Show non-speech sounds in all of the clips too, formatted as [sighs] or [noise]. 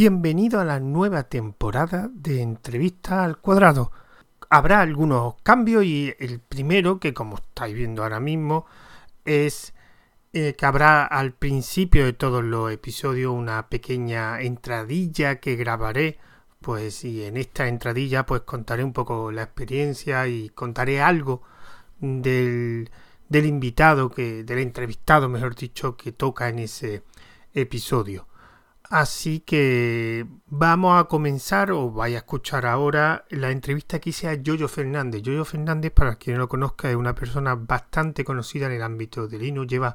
Bienvenido a la nueva temporada de Entrevista al Cuadrado. Habrá algunos cambios y el primero, que como estáis viendo ahora mismo, es eh, que habrá al principio de todos los episodios una pequeña entradilla que grabaré. Pues y en esta entradilla pues contaré un poco la experiencia y contaré algo del, del invitado, que, del entrevistado, mejor dicho, que toca en ese episodio. Así que vamos a comenzar, o vaya a escuchar ahora, la entrevista que hice a Yoyo Fernández. Yoyo Fernández, para quien no lo conozca, es una persona bastante conocida en el ámbito del Linux, lleva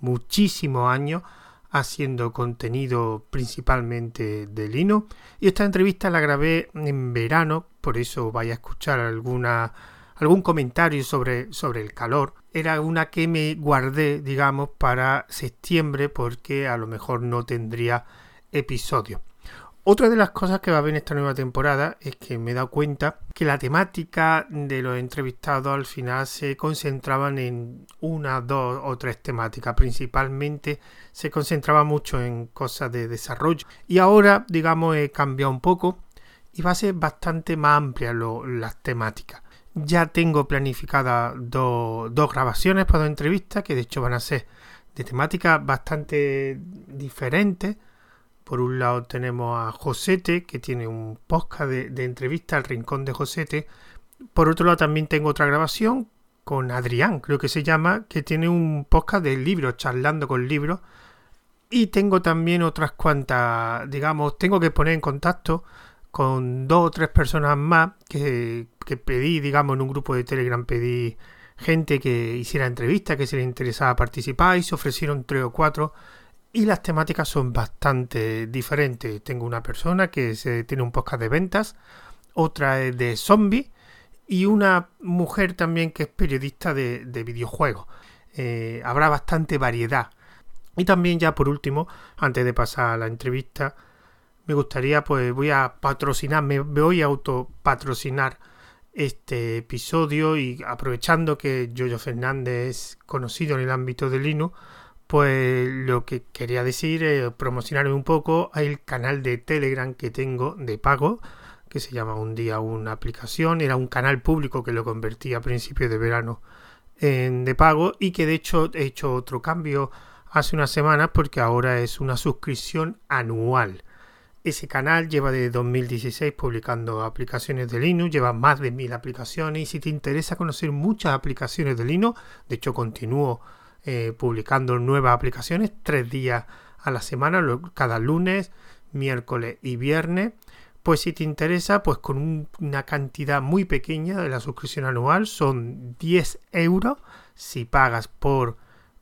muchísimos años haciendo contenido principalmente de Linux. Y esta entrevista la grabé en verano, por eso vaya a escuchar alguna, algún comentario sobre, sobre el calor. Era una que me guardé, digamos, para septiembre, porque a lo mejor no tendría episodio. Otra de las cosas que va a ver en esta nueva temporada es que me he dado cuenta que la temática de los entrevistados al final se concentraban en una, dos o tres temáticas. Principalmente se concentraba mucho en cosas de desarrollo. Y ahora, digamos, he cambiado un poco y va a ser bastante más amplia las temáticas. Ya tengo planificadas dos grabaciones para dos entrevistas que de hecho van a ser de temáticas bastante diferentes por un lado tenemos a Josete, que tiene un podcast de, entrevista al Rincón de Josete. Por otro lado también tengo otra grabación con Adrián, creo que se llama, que tiene un podcast de libros, charlando con libros. Y tengo también otras cuantas, digamos, tengo que poner en contacto con dos o tres personas más que, que pedí, digamos, en un grupo de Telegram pedí gente que hiciera entrevistas, que se les interesaba participar y se ofrecieron tres o cuatro y las temáticas son bastante diferentes. Tengo una persona que tiene un podcast de ventas, otra es de zombies y una mujer también que es periodista de, videojuegos. Eh, habrá bastante variedad. Y también ya por último, antes de pasar a la entrevista, me gustaría, pues voy a patrocinar, me voy a autopatrocinar este episodio y aprovechando que Jojo Fernández es conocido en el ámbito de Linux, pues lo que quería decir es promocionar un poco el canal de Telegram que tengo de pago, que se llama Un día una aplicación. Era un canal público que lo convertí a principios de verano en de pago y que de hecho he hecho otro cambio hace unas semanas porque ahora es una suscripción anual. Ese canal lleva de 2016 publicando aplicaciones de Linux, lleva más de mil aplicaciones y si te interesa conocer muchas aplicaciones de Linux, de hecho continúo eh, publicando nuevas aplicaciones tres días a la semana, cada lunes, miércoles y viernes. Pues si te interesa, pues con una cantidad muy pequeña de la suscripción anual, son 10 euros si pagas por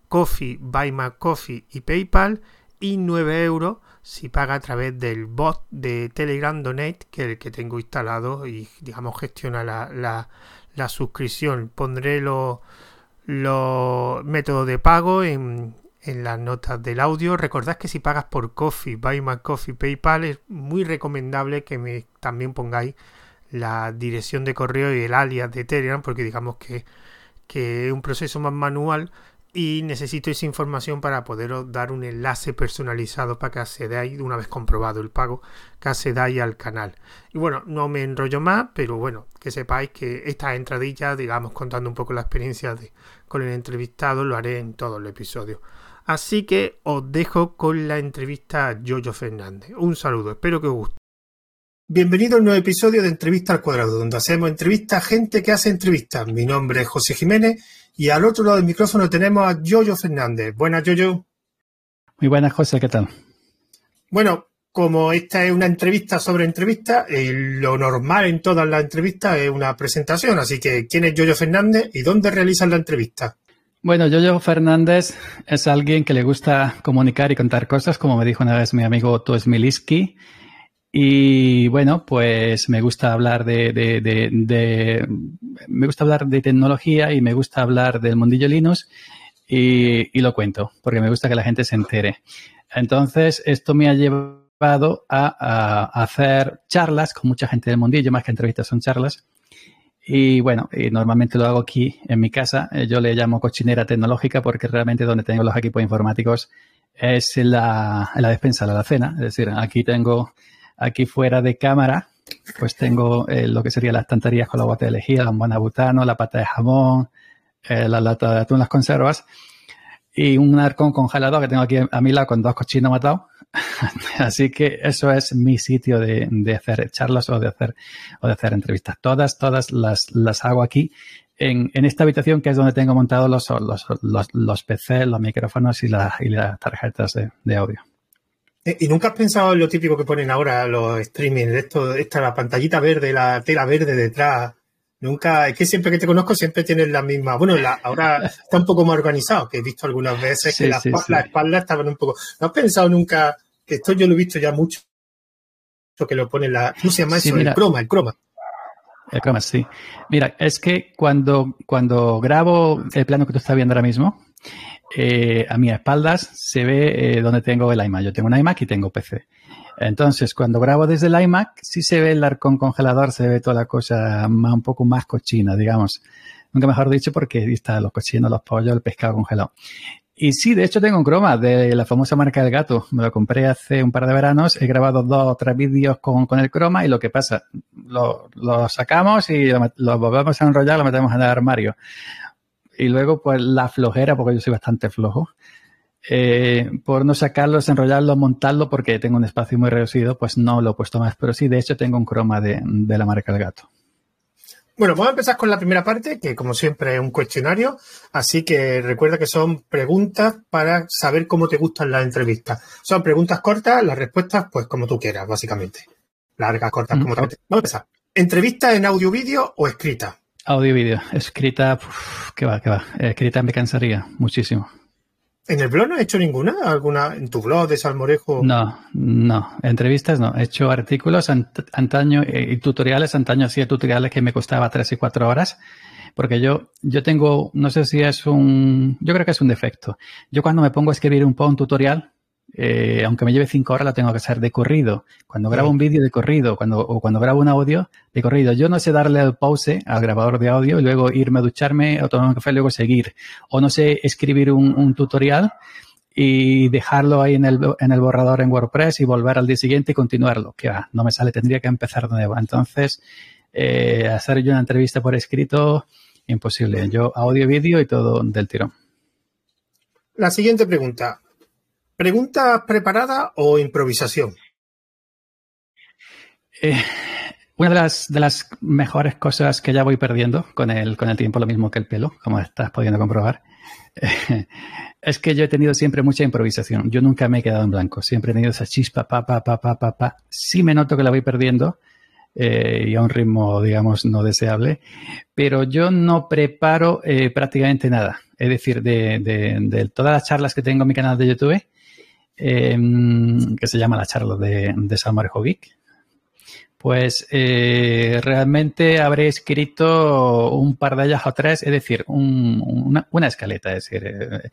Coffee, Buy My Coffee y PayPal y 9 euros si pagas a través del bot de Telegram Donate, que es el que tengo instalado y digamos gestiona la, la, la suscripción. Pondré los los métodos de pago en, las notas del audio. Recordad que si pagas por Coffee, Buy My Coffee, PayPal, es muy recomendable que me también pongáis la dirección de correo y el alias de Telegram, porque digamos que, que es un proceso más manual y necesito esa información para poderos dar un enlace personalizado para que accedáis, una vez comprobado el pago, que accedáis al canal. Y bueno, no me enrollo más, pero bueno, que sepáis que esta entradilla, digamos, contando un poco la experiencia de, con el entrevistado, lo haré en todo el episodio. Así que os dejo con la entrevista a Jojo Fernández. Un saludo, espero que os guste. Bienvenido a un nuevo episodio de Entrevista al Cuadrado, donde hacemos entrevistas a gente que hace entrevistas. Mi nombre es José Jiménez y al otro lado del micrófono tenemos a Yoyo Fernández. Buenas, Yoyo. Muy buenas, José, ¿qué tal? Bueno, como esta es una entrevista sobre entrevista, eh, lo normal en todas las entrevistas es una presentación. Así que, ¿quién es Yoyo Fernández y dónde realizan la entrevista? Bueno, Yoyo Fernández es alguien que le gusta comunicar y contar cosas, como me dijo una vez mi amigo Toes Miliski. Y bueno, pues me gusta hablar de, me gusta hablar de tecnología y me gusta hablar del mundillo Linux y, y, lo cuento porque me gusta que la gente se entere. Entonces, esto me ha llevado a, hacer charlas con mucha gente del mundillo, más que entrevistas son charlas. Y bueno, y normalmente lo hago aquí en mi casa. Yo le llamo cochinera tecnológica porque realmente donde tengo los equipos informáticos es la, la despensa, la cena. Es decir, aquí tengo, aquí fuera de cámara, pues tengo eh, lo que serían las estanterías con la bota de lejía, la butano, la pata de jamón, eh, la lata de atún, las conservas y un arcón congelado que tengo aquí a mi lado con dos cochinos matados. [laughs] Así que eso es mi sitio de, de, hacer charlas o de hacer, o de hacer entrevistas. Todas, todas las, las hago aquí en, en, esta habitación que es donde tengo montados los, los, los, los PC, los micrófonos y, la, y las tarjetas de, de, audio. Eh, ¿Y nunca has pensado en lo típico que ponen ahora los streaming, esto, esta la pantallita verde, la tela verde detrás? Nunca, es que siempre que te conozco siempre tienes la misma. Bueno, la, ahora está un poco más organizado, que he visto algunas veces sí, que las, sí, sí. la espalda estaban un poco. ¿No has pensado nunca que esto yo lo he visto ya mucho? Que lo pone la. ¿Cómo se llama eso? el croma, el croma. Sí. Mira, es que cuando, cuando grabo el plano que tú estás viendo ahora mismo, eh, a mis espaldas se ve eh, donde tengo el iMac. Yo tengo un iMac y tengo PC. Entonces, cuando grabo desde el iMac, sí se ve el arcón congelador, se ve toda la cosa un poco más cochina, digamos. Nunca mejor dicho, porque ahí está los cochinos, los pollos, el pescado congelado. Y sí, de hecho tengo un croma de la famosa marca del gato. Me lo compré hace un par de veranos. He grabado dos o tres vídeos con, con el croma y lo que pasa, lo, sacamos y lo, lo, volvemos a enrollar, lo metemos en el armario. Y luego, pues la flojera, porque yo soy bastante flojo, eh, por no sacarlo, desenrollarlo, montarlo, porque tengo un espacio muy reducido, pues no lo he puesto más. Pero sí, de hecho, tengo un croma de, de la marca del gato. Bueno, vamos a empezar con la primera parte, que como siempre es un cuestionario, así que recuerda que son preguntas para saber cómo te gustan las entrevistas. Son preguntas cortas, las respuestas pues como tú quieras, básicamente. Largas, cortas, como mm, tú quieras. Vamos a empezar. ¿Entrevista en audio, vídeo o escrita? Audio, vídeo. Escrita, que va, que va. Escrita me cansaría muchísimo. ¿En el blog no has hecho ninguna? ¿Alguna en tu blog de Salmorejo? No, no. Entrevistas no. He hecho artículos ant antaño y tutoriales. Antaño hacía tutoriales que me costaba tres y cuatro horas. Porque yo, yo tengo, no sé si es un, yo creo que es un defecto. Yo cuando me pongo a escribir un, un tutorial, eh, aunque me lleve cinco horas, la tengo que hacer de corrido. Cuando grabo un vídeo de corrido, cuando, o cuando grabo un audio de corrido, yo no sé darle al pause al grabador de audio y luego irme a ducharme o tomar un café y luego seguir. O no sé escribir un, un tutorial y dejarlo ahí en el, en el borrador en WordPress y volver al día siguiente y continuarlo. Que va, no me sale, tendría que empezar de nuevo. Entonces, eh, hacer yo una entrevista por escrito, imposible. Yo audio, vídeo y todo del tirón. La siguiente pregunta. ¿Pregunta preparada o improvisación? Eh, una de las, de las mejores cosas que ya voy perdiendo con el, con el tiempo, lo mismo que el pelo, como estás pudiendo comprobar, eh, [laughs] es que yo he tenido siempre mucha improvisación. Yo nunca me he quedado en blanco. Siempre he tenido esa chispa, pa, pa, pa, pa, pa, pa. Sí me noto que la voy perdiendo eh, y a un ritmo, digamos, no deseable, pero yo no preparo eh, prácticamente nada. Es decir, de, de, de, todas las charlas que tengo en mi canal de YouTube, eh, que se llama la charla de, de Samar Jovic, pues eh, realmente habré escrito un par de ellas o tres, es decir, un, una, escaleta, es decir, eh,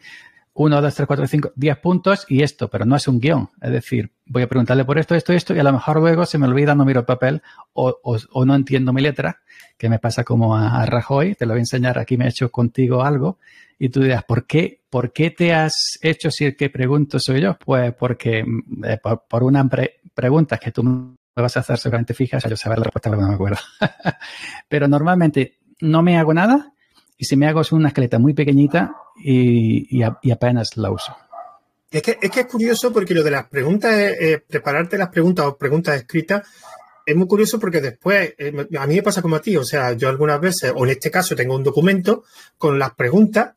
uno, dos, tres, cuatro, cinco, diez puntos y esto, pero no es un guion. Es decir, voy a preguntarle por esto, esto, esto, y a lo mejor luego se me olvida, no miro el papel o no entiendo mi letra, que me pasa como a, a, Rajoy, te lo voy a enseñar, aquí me he hecho contigo algo, y tú dirás, ¿por qué, por qué te has hecho si el que pregunto soy yo? Pues porque eh, por, por, una pre pregunta que tú me vas a hacer seguramente fijas, yo saber la respuesta, pero no me acuerdo. [laughs] pero normalmente no me hago nada, y si me hago es una esqueleta muy pequeñita y, apenas la uso. Es que, es que, es curioso porque lo de las preguntas, eh, prepararte las preguntas o preguntas escritas, es muy curioso porque después, eh, a mí me pasa como a ti, o sea, yo algunas veces, o en este caso tengo un documento con las preguntas,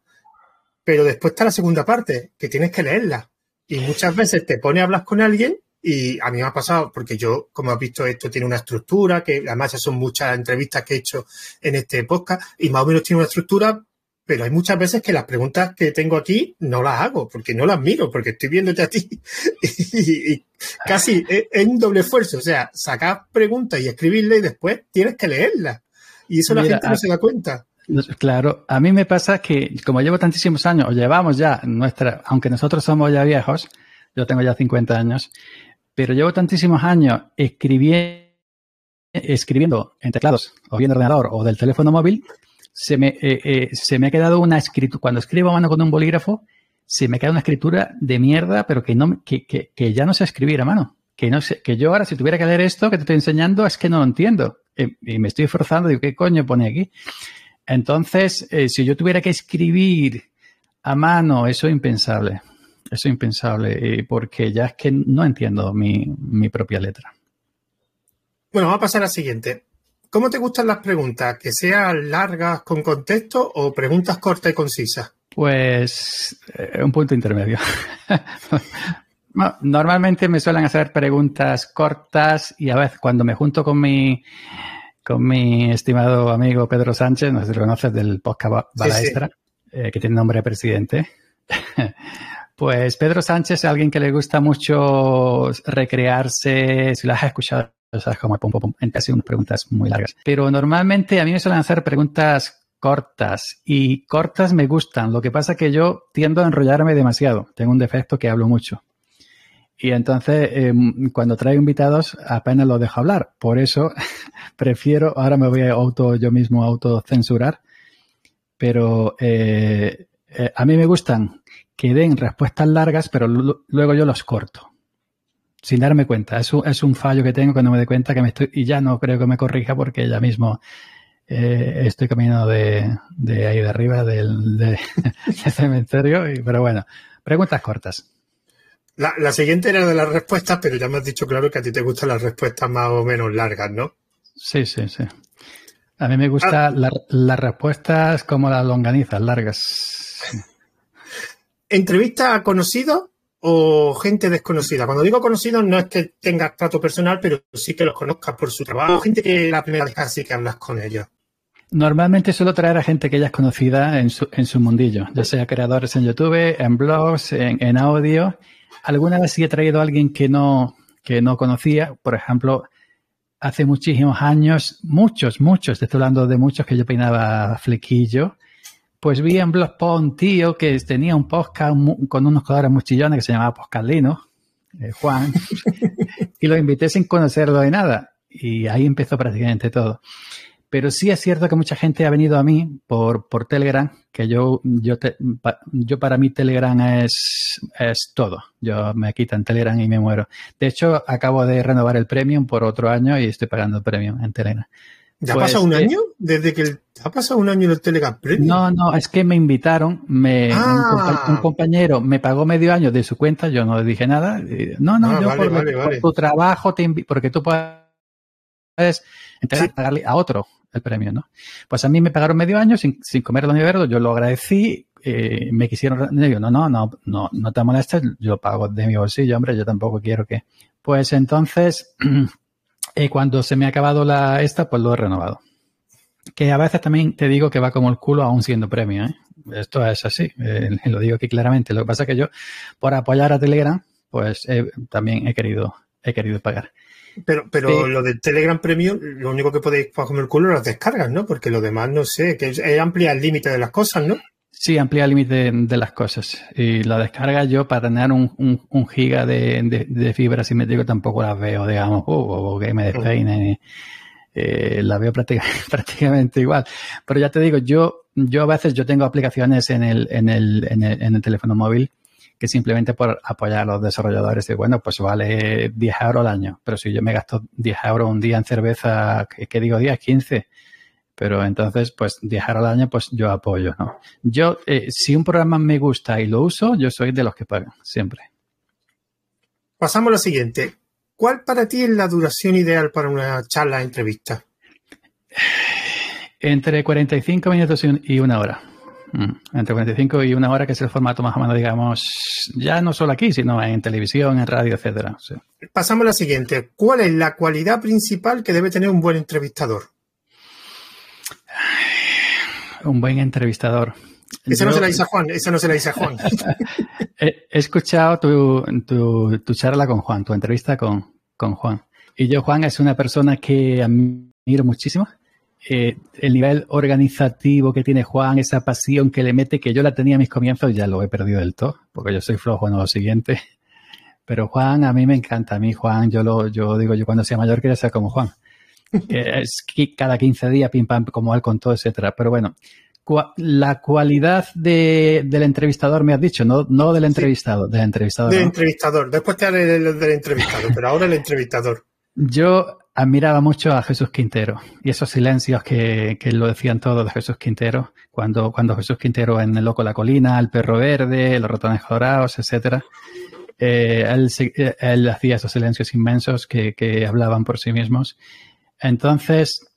pero después está la segunda parte, que tienes que leerla. Y muchas veces te pone a hablar con alguien y a mí me ha pasado, porque yo, como has visto, esto tiene una estructura, que además ya son muchas entrevistas que he hecho en este podcast, y más o menos tiene una estructura, pero hay muchas veces que las preguntas que tengo aquí no las hago, porque no las miro, porque estoy viéndote a ti. [laughs] y, y, casi es, es, un doble esfuerzo. O sea, sacar preguntas y escribirlas y después tienes que leerlas. Y eso Mira, la gente no se da cuenta. Claro, a mí me pasa que como llevo tantísimos años, o llevamos ya nuestra, aunque nosotros somos ya viejos, yo tengo ya 50 años, pero llevo tantísimos años escribiendo, escribiendo en teclados, o bien de ordenador, o del teléfono móvil, se me, eh, eh, se me ha quedado una escritura. Cuando escribo a mano con un bolígrafo, si me queda una escritura de mierda, pero que, no, que, que, ya no sé escribir a mano. Que, no sé, que yo ahora, si tuviera que leer esto que te estoy enseñando, es que no lo entiendo. Y, me estoy esforzando, digo, ¿qué coño pone aquí? Entonces, eh, si yo tuviera que escribir a mano, eso es impensable. Eso es impensable, porque ya es que no entiendo mi, mi propia letra. Bueno, vamos a pasar a la siguiente. ¿Cómo te gustan las preguntas? ¿Que sean largas con contexto o preguntas cortas y concisas? Pues eh, un punto intermedio. [laughs] Normalmente me suelen hacer preguntas cortas y a veces cuando me junto con mi con mi estimado amigo Pedro Sánchez, no sé si lo conoces del podcast Balaestra, eh, que tiene nombre de presidente. [laughs] pues Pedro Sánchez es alguien que le gusta mucho recrearse, si lo has escuchado, sabes como pum, pum, pum, hace unas preguntas muy largas. Pero normalmente a mí me suelen hacer preguntas cortas y cortas me gustan. Lo que pasa es que yo tiendo a enrollarme demasiado. Tengo un defecto que hablo mucho. Y entonces, em, cuando traigo invitados, apenas lo dejo hablar. Por eso [laughs] prefiero, ahora me voy a auto, yo mismo autocensurar, pero eh, eh, a mí me gustan que den respuestas largas, pero luego yo los corto. Sin darme cuenta. Es un, es un fallo que tengo cuando me doy cuenta que me estoy, y ya no creo que me corrija porque ya mismo eh, estoy caminando de, de, ahí de arriba del, de, [laughs] cementerio, y, pero bueno, preguntas cortas. La, la, siguiente era de las respuestas, pero ya me has dicho claro que a ti te gustan las respuestas más o menos largas, ¿no? Sí, sí, sí. A mí me gustan ah. las respuestas como las longanizas, largas. [laughs] ¿Entrevista a conocidos o gente desconocida? Cuando digo conocidos no es que tengas trato personal, pero sí que los conozcas por su trabajo. Gente que la primera vez casi que hablas con ellos. Normalmente suelo traer a gente que ya es conocida en su, en su mundillo, ya sea creadores en YouTube, en blogs, en, audio. Alguna vez sí he traído a alguien que no, que no conocía. Por ejemplo, hace muchísimos años, muchos, muchos, estoy hablando de muchos que yo peinaba flequillo, pues vi en Blogspot un tío que tenía un podcast con unos colores muy chillones que se llamaba Poscalino, eh, Juan, [laughs] y lo invité sin conocerlo de nada. Y ahí empezó prácticamente todo. Pero sí es cierto que mucha gente ha venido a mí por, por Telegram, que yo, yo, yo para mí Telegram es, es todo. Yo me quitan Telegram y me muero. De hecho, acabo de renovar el Premium por otro año y estoy pagando el Premium en Telegram. ¿Ya ha pasado un pues, eh, año? ¿Desde que ha pasado un año el Telegram Premium? No, no, es que me invitaron, me, un, ah. compañero me pagó medio año de su cuenta, yo no le dije nada. No, no, ah, yo por, tu trabajo te porque tú puedes pagarle a otro el premio, ¿no? Pues a mí me pagaron medio año sin, sin comer el universo, yo lo agradecí, eh, me quisieron, digo, no, no, no, no, no te molestes, yo pago de mi bolsillo, hombre, yo tampoco quiero que. Pues entonces, [clears throat] eh, cuando se me ha acabado la esta, pues lo he renovado. Que a veces también te digo que va como el culo aún siendo premio, ¿eh? Esto es así, eh, [laughs] lo digo aquí claramente. Lo que pasa es que yo, por apoyar a Telegram, pues también he querido, he querido pagar. Pero, pero lo del Telegram Premium, lo único que podéis comer el culo es las descargas, ¿no? Porque lo demás, no sé, que es, ampliar el límite de las cosas, ¿no? Sí, amplía el límite de, las cosas. Y la descarga yo para tener un, un, giga de, de, fibra simétrico tampoco las veo, digamos, uh, o que me despeine. Eh, la veo prácticamente, [laughs] prácticamente igual. Pero ya te digo, yo, yo a veces yo tengo aplicaciones en el, en el, en el, en el teléfono móvil que simplemente por apoyar a los desarrolladores y bueno, pues vale 10 euros al año. Pero si yo me gasto 10 euros un día en cerveza, ¿qué, digo 10? 15. Pero entonces, pues 10 euros al año, pues yo apoyo, ¿no? Yo, eh, si un programa me gusta y lo uso, yo soy de los que pagan, siempre. Pasamos a lo siguiente. ¿Cuál para ti es la duración ideal para una charla, entrevista? Entre 45 minutos y una hora. Mm, entre 45 y una hora, que es el formato más o menos, digamos, ya no solo aquí, sino en televisión, en radio, etcétera. Pasamos a la siguiente. ¿Cuál es la cualidad principal que debe tener un buen entrevistador? [sighs] Un buen entrevistador. Esa no se la dice a Juan, esa no se la dice a Juan. [laughs] he, escuchado tu, tu, charla con Juan, tu entrevista con, con Juan. Y yo, Juan, es una persona que admiro muchísimo eh, el nivel organizativo que tiene Juan, esa pasión que le mete, que yo la tenía a mis comienzos, ya lo he perdido del todo, porque yo soy flojo en lo siguiente. [laughs] Pero Juan, a mí me encanta. A mí, Juan, yo lo, yo digo, yo cuando sea mayor quiero ser como Juan. [laughs] es que cada 15 días, pim pam, como él contó, etcétera. Pero bueno, la cualidad de, del entrevistador, me has dicho, no, no del entrevistado, del entrevistador. Del entrevistador. Después te haré del, del entrevistado, pero ahora el entrevistador. Yo admiraba mucho a Jesús Quintero y esos silencios que, que, lo decían todos de Jesús Quintero, cuando, cuando Jesús Quintero en El Loco la Colina, El Perro Verde, Los Ratones Dorados, etcétera, eh, él, él, hacía esos silencios inmensos que, que hablaban por sí mismos. Entonces,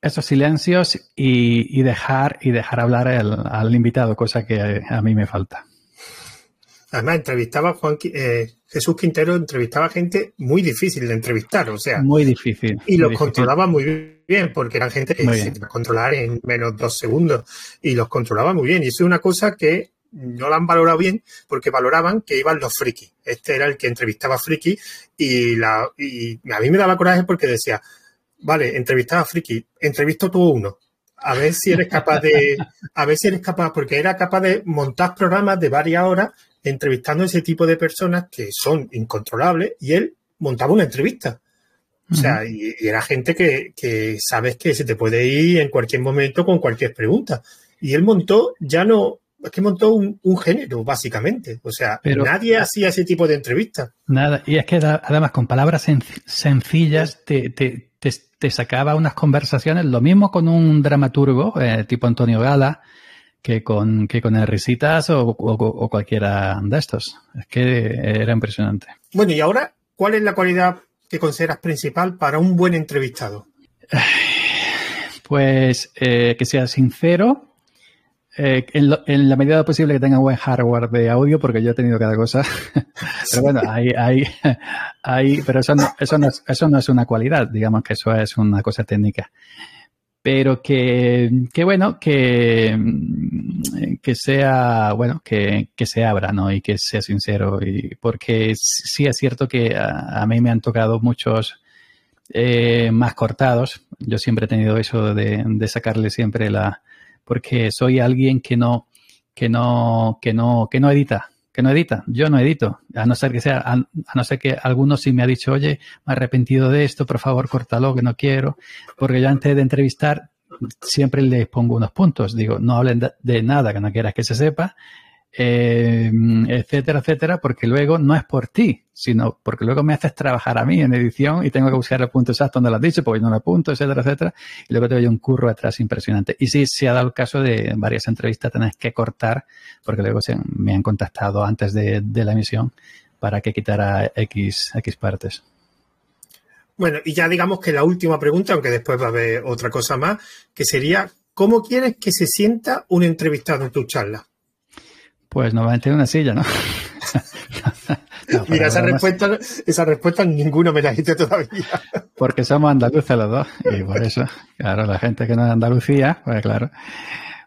esos silencios y, y, dejar y dejar hablar al invitado, cosa que a mí me falta. Además, entrevistaba a Juan, eh, Jesús Quintero, entrevistaba gente muy difícil de entrevistar, o sea. Muy difícil. Y los controlaba muy bien, porque eran gente que se iba a controlar en menos dos segundos. Y los controlaba muy bien. Y eso es una cosa que no la han valorado bien, porque valoraban que iban los frikis. Este era el que entrevistaba a friki y, la, y a mí me daba coraje porque decía, vale, entrevistaba a friki, entrevisto tú uno. A ver si eres capaz de, a ver si eres capaz, porque era capaz de montar programas de varias horas entrevistando a ese tipo de personas que son incontrolables y él montaba una entrevista. O sea, y, y, era gente que, que, sabes que se te puede ir en cualquier momento con cualquier pregunta. Y él montó, ya no, es que montó un, un género, básicamente. O sea, Pero, nadie hacía ese tipo de entrevistas. Nada, y es que además con palabras sen sencillas te, te, te, te, sacaba unas conversaciones, lo mismo con un dramaturgo, eh, tipo Antonio Gala, que con, que con el Risitas o, o, o, cualquiera de estos. Es que era impresionante. Bueno, y ahora, ¿cuál es la cualidad que consideras principal para un buen entrevistado? [sighs] Pues eh, que sea sincero, eh, en, lo, en, la medida posible que tenga buen hardware de audio, porque yo he tenido cada cosa. [laughs] pero bueno, hay, hay, [laughs] hay pero eso no, eso, no es, eso no es una cualidad, digamos que eso es una cosa técnica pero que, que bueno, que, que sea, bueno, que, que, se abra, ¿no? Y que sea sincero. Y porque sí es cierto que a, a mí me han tocado muchos eh, más cortados. Yo siempre he tenido eso de, de, sacarle siempre la, porque soy alguien que no, que no, que no, que no edita que no edita. Yo no edito, a no ser que sea, a, no ser que alguno sí me ha dicho, oye, me he arrepentido de esto, por favor, córtalo, que no quiero, porque yo antes de entrevistar siempre les pongo unos puntos. Digo, no hablen de, de nada que no quieras que se sepa, eh, etcétera, etcétera, porque luego no es por ti, sino porque luego me haces trabajar a mí en edición y tengo que buscar el punto exacto donde lo has dicho, porque yo no lo apunto, etcétera, etcétera, y luego te doy un curro atrás impresionante. Y sí, se ha dado el caso de varias entrevistas tenés que cortar, porque luego se, me han contactado antes de, de, la emisión para que quitara X, X partes. Bueno, y ya digamos que la última pregunta, aunque después va a haber otra cosa más, que sería, ¿cómo quieres que se sienta un entrevistado en tu charla? Pues normalmente en una silla, ¿no? [laughs] no Mira, esa respuesta, esa respuesta ninguno me la dice todavía. [laughs] Porque somos andaluces los dos, y por eso, claro, la gente que no es Andalucía, pues claro,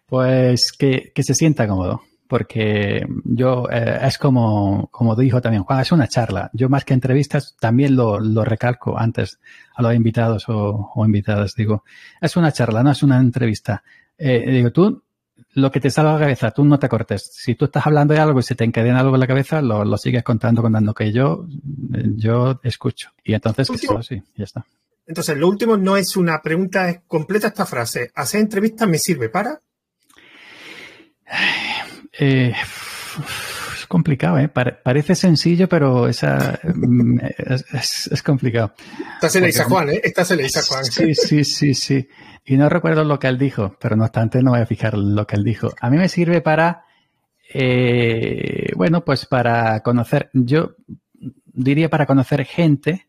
pues que, que se sienta cómodo. Porque yo, eh, es como, como dijo también Juan, es una charla. Yo más que entrevistas también lo, lo recalco antes a los invitados o, o invitadas. Digo, es una charla, no es una entrevista. Eh, digo, tú lo que te salga a la cabeza, tú no te cortes. Si tú estás hablando de algo y se te encadena algo en la cabeza, lo, lo sigues contando, contando que yo, yo escucho. Y entonces, que sí, ya está. Entonces, lo último no es una pregunta, es completa esta frase. ¿Hacer entrevistas me sirve para? Eh, complicado, ¿eh? Parece sencillo, pero esa, es, es, es complicado. Esta se le dice a Juan, ¿eh? Esta se le dice a Juan. Sí, sí, sí, sí. Y no recuerdo lo que él dijo, pero no obstante no voy a fijar lo que él dijo. A mí me sirve para, eh, bueno, pues para conocer, yo diría para conocer gente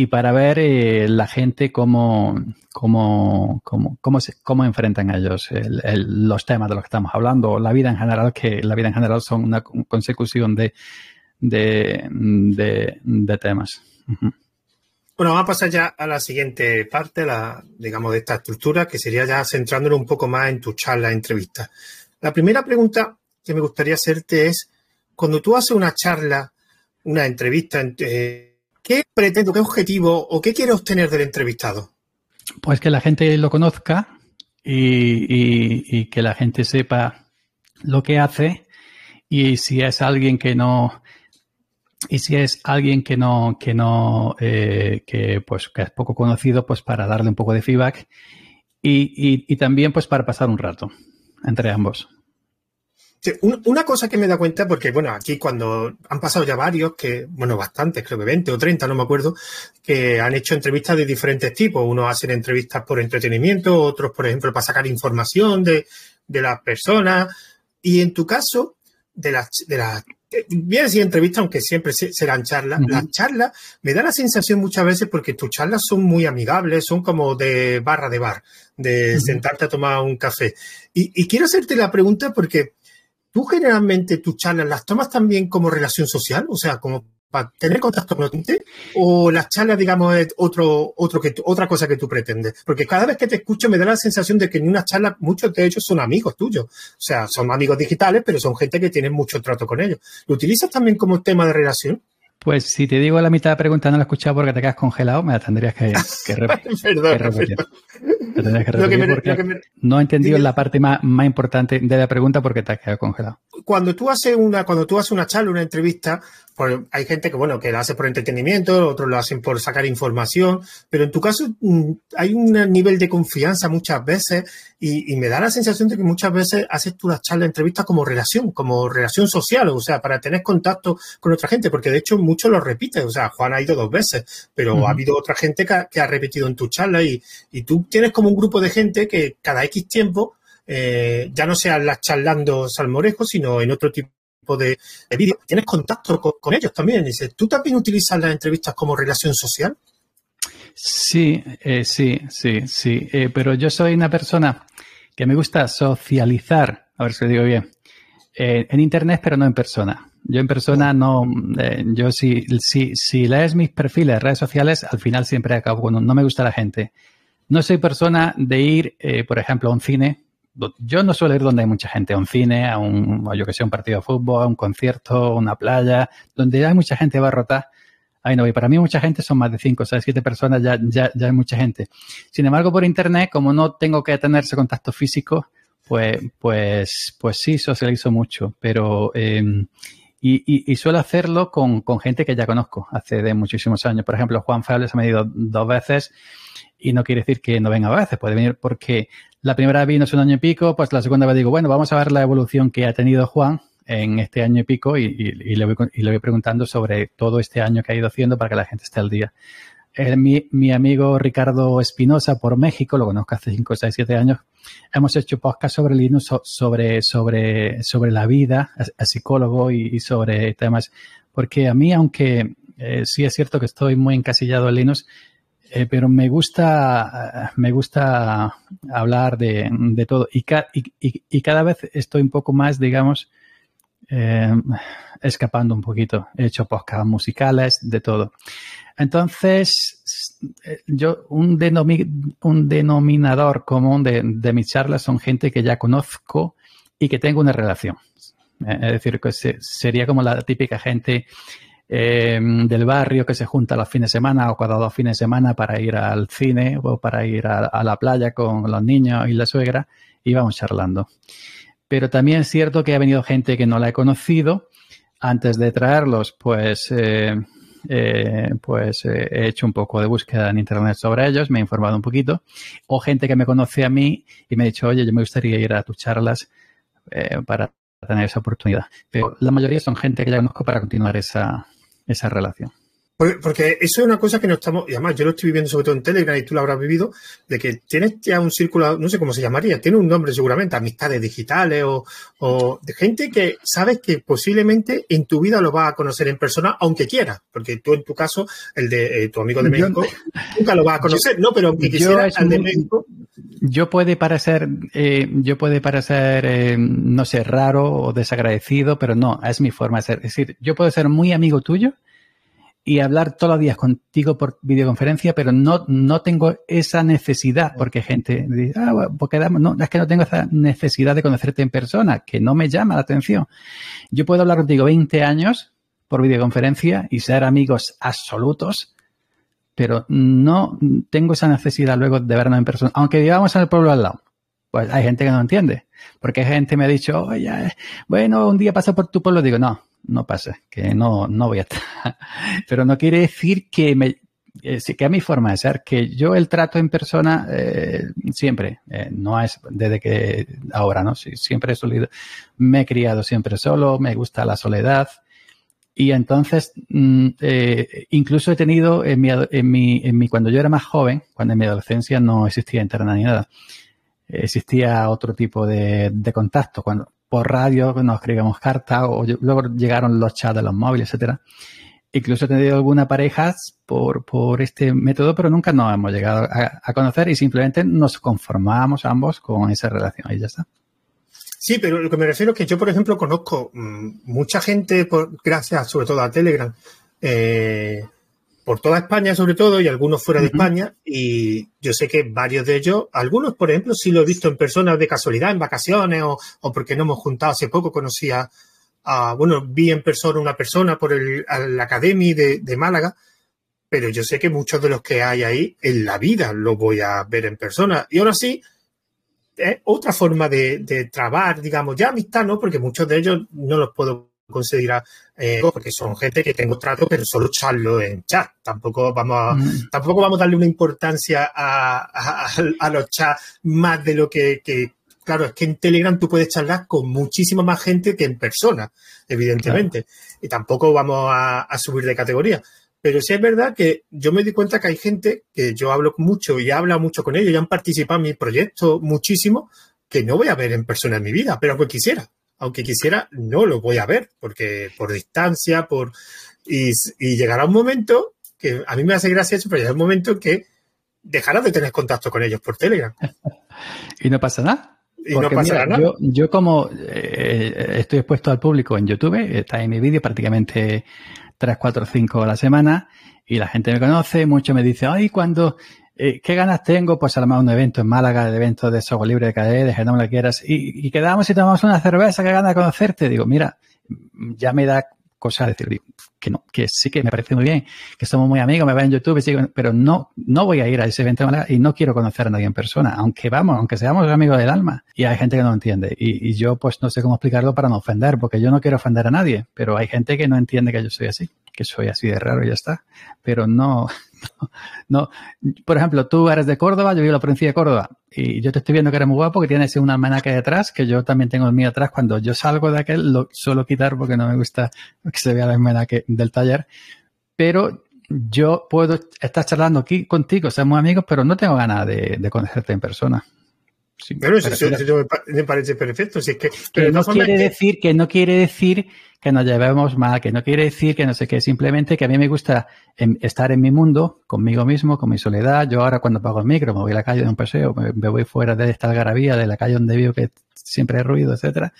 y para ver eh, la gente cómo, cómo, cómo, cómo, se, cómo enfrentan ellos el, el, los temas de los que estamos hablando, la vida en general, que la vida en general son una consecución de, de, de, temas. Bueno, vamos a pasar ya a la siguiente parte, la, digamos, de esta estructura, que sería ya centrándonos un poco más en tu charla, entrevista. La primera pregunta que me gustaría hacerte es, cuando tú haces una charla, una entrevista, eh, ¿qué pretendo, qué objetivo o qué quieres obtener del entrevistado? Pues que la gente lo conozca y, y, y que la gente sepa lo que hace y si es alguien que no y si es alguien que no, que no, eh, que pues que es poco conocido, pues para darle un poco de feedback y, también pues para pasar un rato entre ambos. Una cosa que me da cuenta, porque bueno, aquí cuando han pasado ya varios, que, bueno, bastantes, creo que 20 o 30, no me acuerdo, que han hecho entrevistas de diferentes tipos. Unos hacen entrevistas por entretenimiento, otros, por ejemplo, para sacar información de, de las personas. Y en tu caso, de las, de las bien decir entrevista, aunque siempre serán charlas, las charlas me da la sensación muchas veces porque tus charlas son muy amigables, son como de barra de bar, de sentarte a tomar un café. Y, y, quiero hacerte la pregunta porque tú generalmente tus charlas las tomas también como relación social, o sea, como para tener contacto con la gente o las charlas, digamos, es otro, otro que, otra cosa que tú pretendes? Porque cada vez que te escucho me da la sensación de que en una charla muchos de ellos son amigos tuyos. O sea, son amigos digitales, pero son gente que tiene mucho trato con ellos. ¿Lo utilizas también como tema de relación? Pues si te digo la mitad de la pregunta no la he escuchado porque te quedas congelado, me la tendrías que, [laughs] que, repetir. No he entendido la parte más, más, importante de la pregunta porque te has quedado congelado. Cuando tú haces una, cuando tú haces una charla, una entrevista, hay gente que, bueno, que lo hace por entretenimiento, otros lo hacen por sacar información, pero en tu caso mm, hay un nivel de confianza muchas veces y, me da la sensación de que muchas veces haces tú las charlas, entrevistas como relación, como relación social, o sea, para tener contacto con otra gente, porque de hecho muchos lo repiten, o sea, Juan ha ido dos veces, pero ha habido otra gente que ha, repetido en tu charla y, y, tú tienes como un grupo de gente que cada X tiempo eh, ya no sean las charlando salmorejos, sino en otro tipo de, vídeo, tienes contacto con, ellos también. Dice, ¿tú también utilizas las entrevistas como relación social? Sí, eh, sí, sí, sí. Eh, pero yo soy una persona que me gusta socializar, a ver si lo digo bien, eh, en Internet, pero no en persona. Yo en persona no, yo si, si, si lees mis perfiles, redes sociales, al final siempre acabo con no me gusta la gente. No soy persona de ir, por ejemplo, a un cine, yo no suelo ir donde hay mucha gente, a un cine, a un, yo que sé, un partido de fútbol, a un concierto, una playa, donde hay mucha gente va rotar. Ahí no voy. Para mí mucha gente son más de cinco, o sea, siete personas ya, ya, ya hay mucha gente. Sin embargo, por internet, como no tengo que tener ese contacto físico, pues, pues, pues sí, socializo mucho, pero em, y, y, suelo hacerlo con, con, gente que ya conozco hace de muchísimos años. Por ejemplo, Juan Fables ha ido dos veces y no quiere decir que no venga a veces, puede venir porque la primera vez vino hace un año y pico, pues la segunda vez digo, bueno, vamos a ver la evolución que ha tenido Juan en este año y pico y, le, voy, preguntando sobre todo este año que ha ido haciendo para que la gente esté al día. Eh, mi, amigo Ricardo Espinosa por México, lo conozco hace 5, 6, 7 años, hemos hecho podcast sobre Linux, sobre, sobre, sobre la vida, a, psicólogo y, sobre temas, porque a mí, aunque eh, sí es cierto que estoy muy encasillado en Linux, eh, pero me gusta, me gusta hablar de, todo y, y, cada vez estoy un poco más, digamos, eh, escapando un poquito. He hecho podcasts musicales, de todo. Entonces, eh, yo, un, un denominador común de, de, mis charlas son gente que ya conozco y que tengo una relación. Es decir, que sería como la típica gente Em, del barrio que se junta los fines de semana o cada dos fines de semana para ir al cine o para ir a, la playa con los niños y la suegra y vamos charlando. Pero también es cierto que ha venido gente que no la he conocido. Antes de traerlos, pues, eh, eh, pues eh, he hecho un poco de búsqueda en internet sobre ellos, me he informado un poquito. O gente que me conoce a mí y me ha dicho, oye, yo me gustaría ir a tus charlas para tener esa oportunidad. Pero la mayoría son gente que ya conozco para continuar esa, esa relación. Porque eso es una cosa que no estamos, y además yo lo estoy viviendo sobre todo en Telegram y tú lo habrás vivido, de que tienes ya un círculo, no sé cómo se llamaría, tiene un nombre seguramente, amistades digitales o, de gente que sabes que posiblemente en tu vida lo vas a conocer en persona, aunque quieras, porque tú en tu caso, el de eh, tu amigo de México, nunca lo vas a conocer, ¿no? Pero aunque quisiera el de México. Yo puede parecer, eh, yo puede parecer, eh, no sé, raro o desagradecido, pero no, es mi forma de ser. Es decir, yo puedo ser muy amigo tuyo, y hablar todos los días contigo por videoconferencia, pero no, no tengo esa necesidad, porque gente dice, ah, porque no, es que no tengo esa necesidad de conocerte en persona, que no me llama la atención. Yo puedo hablar contigo 20 años por videoconferencia y ser amigos absolutos, pero no tengo esa necesidad luego de vernos en persona, aunque vivamos en el pueblo al lado. Pues hay gente que no entiende, porque gente me ha dicho, oye, bueno, un día paso por tu pueblo, digo, no, no pasa, que no, no voy a estar. [laughs] Pero no quiere decir que me, eh, que a mi forma de ser, que yo el trato en persona eh, siempre, eh, no es desde que ahora, ¿no? Siempre he solido, me he criado siempre solo, me gusta la soledad. Y entonces, mm, incluso he tenido en mi, en, mi, en mi, cuando yo era más joven, cuando en mi adolescencia no existía internet ni nada, existía otro tipo de, de contacto. Cuando por radio nos escribíamos cartas o luego llegaron los chats de los móviles, etcétera. Incluso he tenido alguna pareja por, por este método, pero nunca nos hemos llegado a, conocer y simplemente nos conformábamos ambos con esa relación y ya está. Sí, pero lo que me refiero es que yo, por ejemplo, conozco mm, mucha gente, por, gracias sobre todo a Telegram, eh, por toda España sobre todo y algunos fuera de España. Y yo sé que varios de ellos, algunos, por ejemplo, sí lo he visto en personas de casualidad, en vacaciones o, o porque no hemos juntado hace poco, conocía bueno, vi en persona una persona por el, la Academia de, Málaga, pero yo sé que muchos de los que hay ahí en la vida los voy a ver en persona. Y ahora sí, es otra forma de, de trabar, digamos, ya amistad, ¿no? Porque muchos de ellos no los puedo considerar eh, porque son gente que tengo trato, pero solo charlo en chat. Tampoco vamos a, mm. tampoco vamos a darle una importancia a, a, los chats más de lo que, que, claro, es que en Telegram tú puedes charlar con muchísima más gente que en persona, evidentemente. Y tampoco vamos a, subir de categoría. Pero sí es verdad que yo me di cuenta que hay gente que yo hablo mucho y he hablado mucho con ellos y han participado en mi proyecto muchísimo, que no voy a ver en persona en mi vida, pero aunque quisiera. Aunque quisiera, no lo voy a ver, porque por distancia, por. Y, llegará un momento que a mí me hace gracia eso, pero llegará un momento que dejarás de tener contacto con ellos por Telegram. [laughs] y no pasa nada. Yo, como eh, estoy expuesto al público en YouTube, está en mi vídeo prácticamente 3, 4, 5 a la semana y la gente me conoce, mucho me dice, ay, cuando, eh, ¿qué ganas tengo? Pues armar un evento en Málaga, de evento de software libre de KDE, de no me lo quieras, y, quedamos y tomamos una cerveza, ¿qué ganas de conocerte? Digo, mira, ya me da cosa decir que no, que sí que me parece muy bien, que somos muy amigos, me va en YouTube, pero no, no voy a ir a ese evento y no quiero conocer a nadie en persona, aunque vamos, aunque seamos amigos del alma. Y hay gente que no entiende. Y, y yo pues no sé cómo explicarlo para no ofender, porque yo no quiero ofender a nadie, pero hay gente que no entiende que yo soy así, que soy así de raro y ya está. Pero [laughs] no, no, por ejemplo, tú eres de Córdoba, yo vivo en la provincia de Córdoba y yo te estoy viendo que eres muy guapo, que tienes un almanaque detrás, que yo también tengo el mío atrás. Cuando yo salgo de aquel, lo suelo quitar porque no me gusta que se vea el almanaque del taller. Pero yo puedo estar charlando aquí contigo, somos amigos, pero no tengo ganas de, conocerte en persona. Pero eso, me parece perfecto. Si es que, pero no quiere decir que no quiere decir que nos llevemos mal, que no quiere decir que no sé qué, simplemente que a mí me gusta estar en mi mundo, conmigo mismo, con mi soledad. Yo ahora cuando pago el micro, me voy a la calle de un paseo, me, voy fuera de esta algarabía, de la calle donde vivo que siempre hay ruido, etcétera,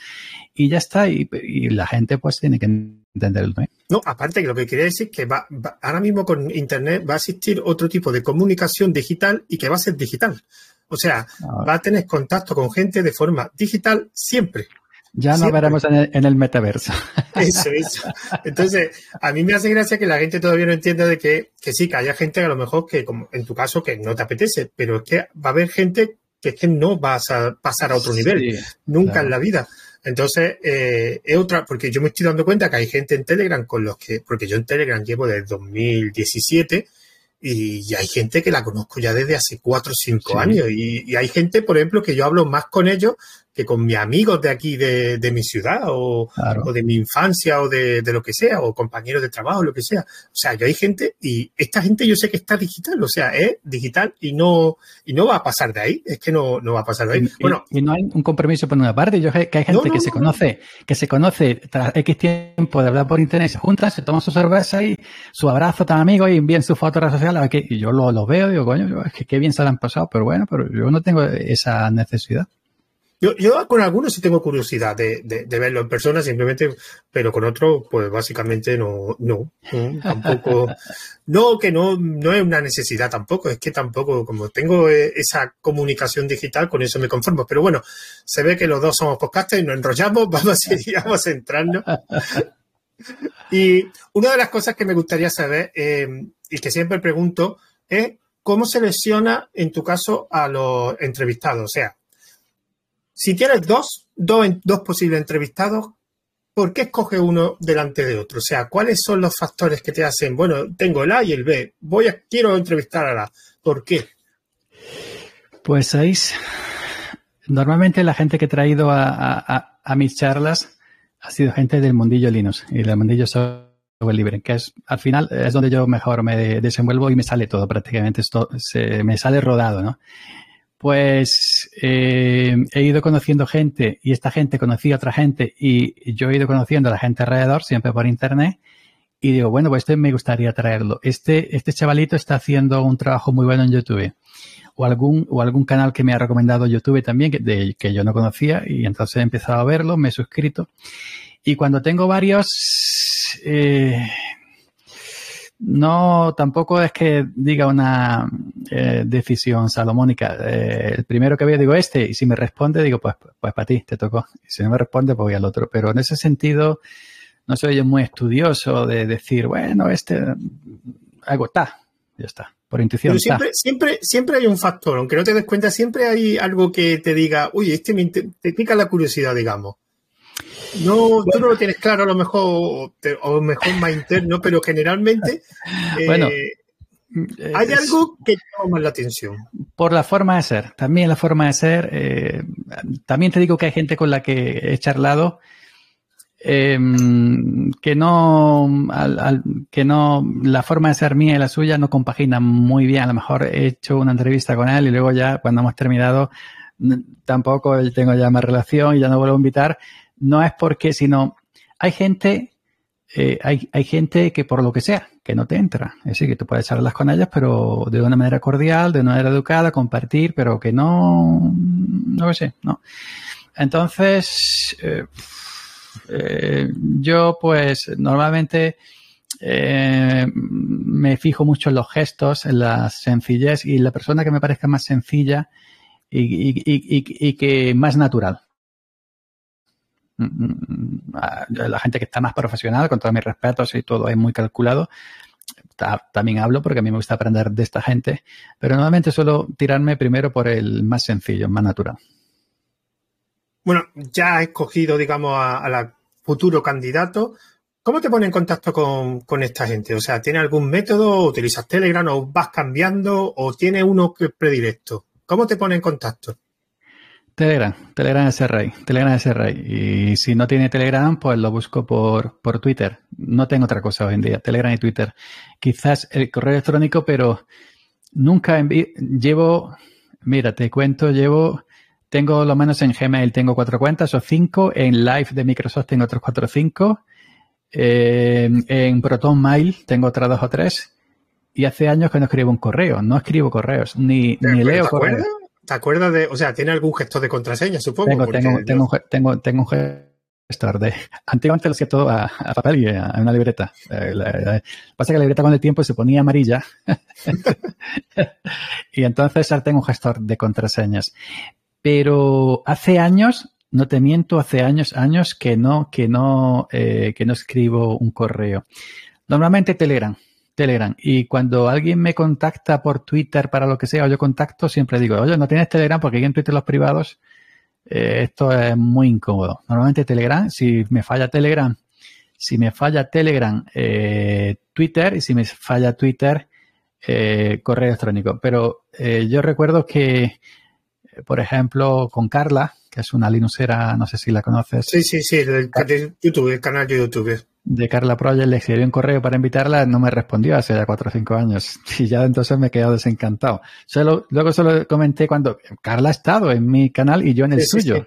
y ya está, y, la gente pues tiene que entenderlo. No, aparte que lo que quería decir es que va, ahora mismo con Internet va a existir otro tipo de comunicación digital y que va a ser digital. O sea, ah. va a tener contacto con gente de forma digital siempre. Ya nos veremos en el, metaverso. [laughs] Eso, eso. Entonces, a mí me hace gracia que la gente todavía no entienda de que, que sí, que haya gente a lo mejor que, como en tu caso, que no te apetece, pero es que va a haber gente que es que no vas a pasar a otro nivel, nunca en la vida. Entonces, eh, es otra, porque yo me estoy dando cuenta que hay gente en Telegram con los que, porque yo en Telegram llevo desde 2017 y, hay gente que la conozco ya desde hace cuatro o cinco años y, y, hay gente, por ejemplo, que yo hablo más con ellos que con mis amigos de aquí de, de mi ciudad o, o, de mi infancia o de, de, lo que sea, o compañeros de trabajo, lo que sea. O sea, yo hay gente y esta gente yo sé que está digital, o sea, es digital y no, y no va a pasar de ahí, es que no, no va a pasar de ahí. Y, bueno, y no hay un compromiso por una parte, yo que hay gente que se conoce, que se conoce tras X tiempo de hablar por internet, se juntan, se toman su cerveza y su abrazo tan amigo y envían su foto a redes sociales, y yo lo, lo veo y digo, coño, es que qué bien se lo han pasado, pero bueno, pero yo no tengo esa necesidad. Yo, yo con algunos sí tengo curiosidad de, de, verlo en persona, simplemente, pero con otros, pues básicamente no, no, tampoco. [laughs] no, que no, no es una necesidad tampoco, es que tampoco, como tengo eh, esa comunicación digital, con eso me conformo. Pero bueno, se ve que los dos somos podcasters y nos enrollamos, [laughs] vamos a vamos a entrarnos. [laughs] Y una de las cosas que me gustaría saber, eh, y que siempre pregunto, es cómo selecciona, en tu caso, a los entrevistados. O sea, si tienes dos, dos, posibles entrevistados, ¿por qué escoge uno delante de otro? O sea, ¿cuáles son los factores que te hacen, bueno, tengo el A y el B, voy a, quiero entrevistar a la, ¿por qué? Pues sabéis, normalmente la gente que he traído a, mis charlas ha sido gente del mundillo Linux y del mundillo software libre, que es al final es donde yo mejor me desenvuelvo y me sale todo prácticamente, esto se, me sale rodado, ¿no? Pues eh, he ido conociendo gente y esta gente conocía a otra gente y yo he ido conociendo a la gente alrededor, siempre por internet. Y digo, bueno, pues este me gustaría traerlo. Este, este chavalito está haciendo un trabajo muy bueno en YouTube. O algún, o algún canal que me ha recomendado YouTube también, que, de, que yo no conocía. Y entonces he empezado a verlo, me he suscrito. Y cuando tengo varios, eh, no, tampoco es que diga una eh, decisión salomónica. Eh, el primero que veo digo este, y si me responde, digo, pues, pues para ti, te tocó. Y si no me responde, pues voy al otro. Pero en ese sentido, no soy yo muy estudioso de decir, bueno, este, algo está, ya está. Por intuición. Pero siempre, siempre, siempre hay un factor, aunque no te des cuenta, siempre hay algo que te diga, uy, este me te pica la curiosidad, digamos. No, tú no lo tienes claro a lo mejor, o mejor más interno, pero generalmente [laughs] bueno, eh, hay algo que llama la atención. Por la forma de ser, también la forma de ser. Eh, también te digo que hay gente con la que he charlado em, que no, que no, la forma de ser mía y la suya no compagina muy bien. A lo mejor he hecho una entrevista con él y luego ya cuando hemos terminado tampoco tengo ya más relación y ya no vuelvo a invitar no es porque, sino hay gente, eh, hay, hay, gente que por lo que sea, que no te entra. Es decir, que tú puedes charlas con ellas, pero de una manera cordial, de una manera educada, compartir, pero que no, no sé, no. Entonces, eh, eh, yo pues normalmente me fijo mucho en los gestos, en la sencillez y la persona que me parezca más sencilla y, y, y, y que más natural. Mm, la gente que está más profesional, con todos mis respetos y todo es muy calculado, también hablo porque a mí me gusta aprender de esta gente, pero normalmente suelo tirarme primero por el más sencillo, más natural. Bueno, ya he escogido, digamos, a, la futuro candidato. ¿Cómo te pones en contacto con, con, esta gente? O sea, ¿tiene algún método? ¿Utilizas Telegram o vas cambiando? ¿O tiene uno predilecto? ¿Cómo te pones en contacto? Telegram, Telegram es el rey, Telegram es el rey. Y si no tiene Telegram, pues lo busco por, por Twitter. No tengo otra cosa hoy en día, Telegram y Twitter. Quizás el correo electrónico, pero nunca envío, llevo, mira, te cuento, llevo, tengo lo menos en Gmail, tengo cuatro cuentas o cinco, en Live de Microsoft tengo otros cuatro o cinco, eh, en Proton Mail tengo otras dos o tres, y hace años que no escribo un correo, no escribo correos, ni, ni leo correos. ¿Te acuerdas de, o sea, tiene algún gestor de contraseña, supongo? Tengo, tengo, tengo, tengo, un gestor de, [laughs] antiguamente lo hacía todo a, papel y a, una libreta. Eh, pasa que la libreta con el tiempo se ponía amarilla [laughs] y entonces ahora tengo un gestor de contraseñas. Pero hace años, no te miento, hace años, años que no, que no, eh, que no escribo un correo. Normalmente Telegram. Telegram. Y cuando alguien me contacta por Twitter para lo que sea, o yo contacto, siempre digo, oye, no tienes Telegram porque aquí en Twitter los privados, eh, esto es muy incómodo. Normalmente Telegram, si me falla Telegram, si me falla Telegram, eh, Twitter, y si me falla Twitter, eh, correo electrónico. Pero yo recuerdo que, por ejemplo, con Carla, que es una Linuxera, no sé si la conoces. Sí, sí, sí, del, YouTube, el canal de YouTube de Carla Project le escribí un correo para invitarla, no me respondió hace ya cuatro o cinco años [laughs] y ya entonces me he quedado desencantado. Solo, luego solo comenté cuando Carla ha estado en mi canal y yo en el suyo.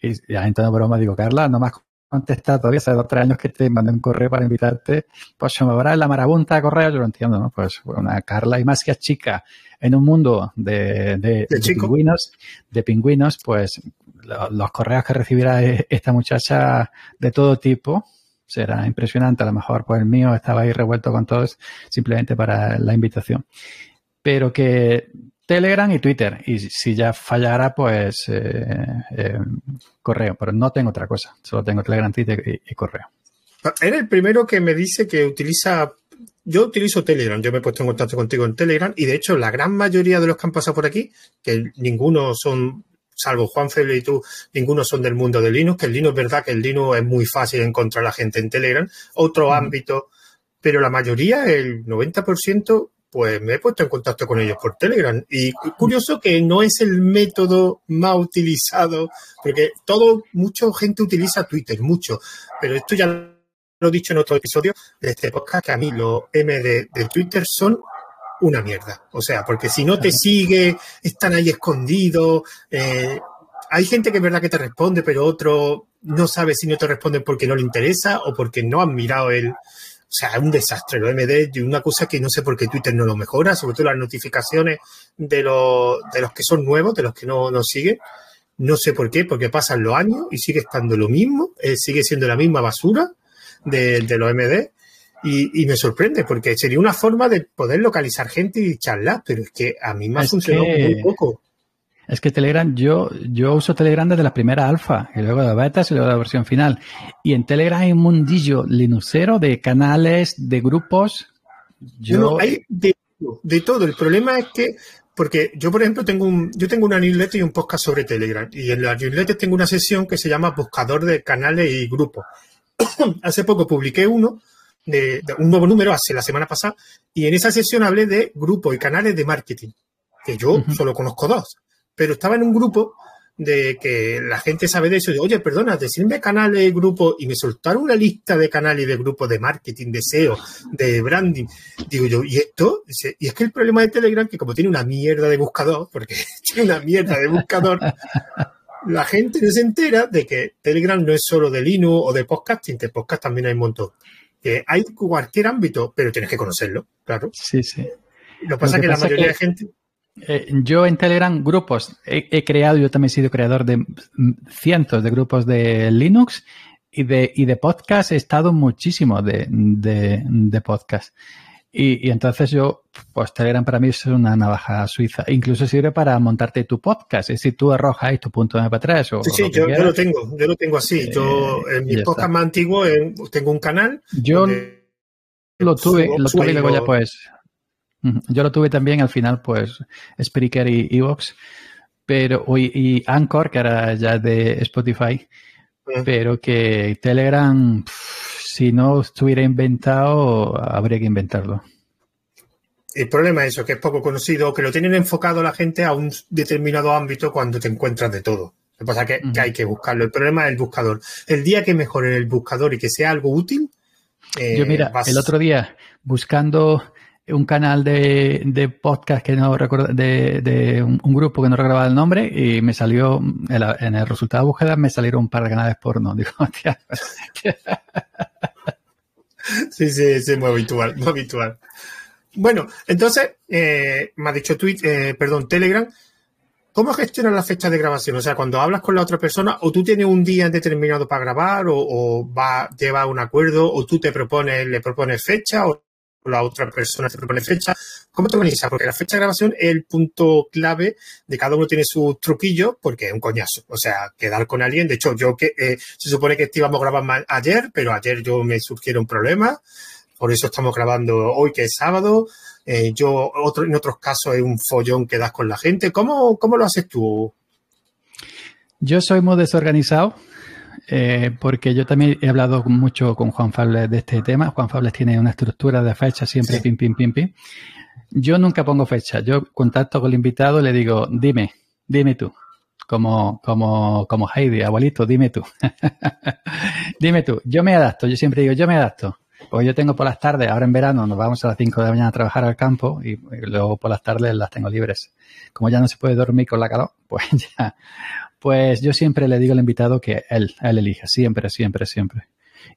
Y ya entonces broma digo, Carla, no me has contestado todavía, hace dos o tres años que te mandé un correo para invitarte, pues se me va la marabunta de correo, yo lo entiendo, ¿no? Pues una Carla y más que chica en un mundo de, de, pingüinos, de pingüinos, pues los correos que recibirá esta muchacha de todo tipo, será impresionante. A lo mejor, pues el mío estaba ahí revuelto con todos simplemente para la invitación. Pero que Telegram y Twitter. Y si ya fallara, pues eh, eh, correo. Pero no tengo otra cosa. Solo tengo Telegram, Twitter y, correo. Eres el primero que me dice que utiliza. Yo utilizo Telegram. Yo me he puesto en contacto contigo en Telegram. Y de hecho, la gran mayoría de los que han pasado por aquí, que ninguno son salvo Juan Felipe y tú, ninguno son del mundo de Linux, que el Linux es verdad que el Linux es muy fácil encontrar a la gente en Telegram, otro ámbito, pero la mayoría, el 90%, pues me he puesto en contacto con ellos por Telegram. Y curioso que no es el método más utilizado, porque todo, mucha gente utiliza Twitter, mucho, pero esto ya lo he dicho en otro episodio de este podcast, que a mí los M de, Twitter son una mierda. O sea, porque si no te sigue, están ahí escondidos. Eh, hay gente que es verdad que te responde, pero otro no sabe si no te responden porque no le interesa o porque no han mirado el, o sea, es un desastre lo MD y una cosa que no sé por qué Twitter no lo mejora, sobre todo las notificaciones de los, de los que son nuevos, de los que no nos siguen. No sé por qué, porque pasan los años y sigue estando lo mismo, eh, sigue siendo la misma basura de, los MD. Y, me sorprende, porque sería una forma de poder localizar gente y charlar, pero es que a mí me ha funcionado muy poco. Es que Telegram, yo, yo uso Telegram desde la primera alfa, y luego de betas y luego la versión final. Y en Telegram hay un mundillo linuxero de canales, de grupos. Yo... hay de, de, todo. El problema es que, porque yo, por ejemplo, tengo un, yo tengo una newsletter y un podcast sobre Telegram. Y en la newsletter tengo una sesión que se llama Buscador de canales y grupos. [coughs] hace poco publiqué uno, de, un nuevo número, hace la semana pasada, y en esa sesión hablé de grupos y canales de marketing, que yo solo conozco dos pero estaba en un grupo de que la gente sabe de eso, de, oye, perdona, decirme canales y grupos, y me soltaron una lista de canales y de grupos de marketing, de SEO, de branding. Digo yo, ¿y esto? Y es que el problema de Telegram, que como tiene una mierda de buscador, [laughs] porque tiene una mierda de buscador, la gente no se entera de que Telegram no es solo de Linux o de podcasting, de podcast también hay un montón. Que hay cualquier ámbito, pero tienes que conocerlo, claro. Sí, sí. Lo que pasa es que la mayoría de gente eh, yo en Telegram grupos he, creado, yo también he sido creador de cientos de grupos de Linux y de, y de podcast he estado muchísimo de, de, podcast. Y, entonces yo, pues Telegram para mí es una navaja suiza. Incluso sirve para montarte tu podcast. Es decir, tú arrojas tu punto MP3 o. Sí, sí, yo, lo tengo, yo lo tengo así. yo eh, en mi podcast más antiguo tengo un canal. Yo lo tuve, lo tuve y luego ya pues yo lo tuve también al final, pues, Spreaker y Evox, pero hoy y Anchor, que era ya de Spotify, pero que Telegram, si no estuviera inventado, habría que inventarlo. El problema es eso, que es poco conocido, que lo tienen enfocado la gente a un determinado ámbito cuando te encuentras de todo. Lo que pasa es que, hay que buscarlo. El problema es el buscador. El día que mejore el buscador y que sea algo útil. Yo, mira, eh, el otro día, buscando un canal de, de podcast que no recuerdo, de, de un, grupo que no recordaba el nombre y me salió, en, el resultado de búsqueda me salieron un par de canales porno. [laughs] Digo, tía. [laughs] Sí, sí, es muy habitual, muy habitual. Bueno, entonces, eh, me ha dicho tweet, eh, perdón, Telegram, ¿cómo gestionas la fecha de grabación? O sea, cuando hablas con la otra persona, o tú tienes un día determinado para grabar, o, o va, lleva un acuerdo, o tú te propones, le propones fecha, o la otra persona te propone fecha. ¿Cómo te organizas? Porque la fecha de grabación es el punto clave de cada uno tiene su truquillo porque es un coñazo. O sea, quedar con alguien. De hecho, yo que eh, se supone que íbamos a grabar ayer, pero ayer yo me surgieron problemas. Por eso estamos grabando hoy, que es sábado. Eh, yo, otro, en otros casos, es un follón que das con la gente. ¿Cómo, cómo lo haces tú? Yo soy muy desorganizado. Eh, porque yo también he hablado mucho con Juan Fables de este tema. Juan Fables tiene una estructura de fecha siempre pim, pim, pim, pim. Yo nunca pongo fecha. Yo contacto con el invitado, le digo, dime, dime tú. Como, como, como Heidi, abuelito, dime tú. [laughs] dime tú. Yo me adapto. Yo siempre digo, yo me adapto. Pues yo tengo por las tardes, ahora en verano nos vamos a las 5 de la mañana a trabajar al campo y, luego por las tardes las tengo libres. Como ya no se puede dormir con la calor, [laughs] pues ya pues yo siempre le digo al invitado que él, él elija, siempre, siempre, siempre.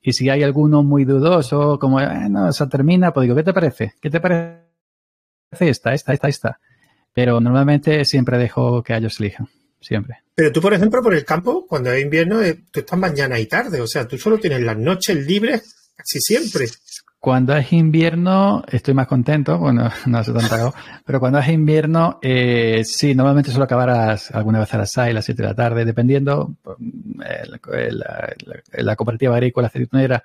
Y si hay alguno muy dudoso, como, eh, no, eso termina, pues digo, ¿qué te parece? ¿Qué te parece esta, esta, esta, esta? Pero normalmente siempre dejo que ellos elijan, siempre. Pero tú, por ejemplo, por el campo, cuando hay invierno, eh, tú estás mañana y tarde, o sea, tú solo tienes las noches libres casi siempre. Cuando es invierno estoy más contento, bueno, [laughs] no hace tanta pero cuando es invierno, eh, sí, normalmente suelo acabar alguna vez a las 6, a las 7 de la tarde, dependiendo, eh, la, la, cooperativa agrícola aceitunera,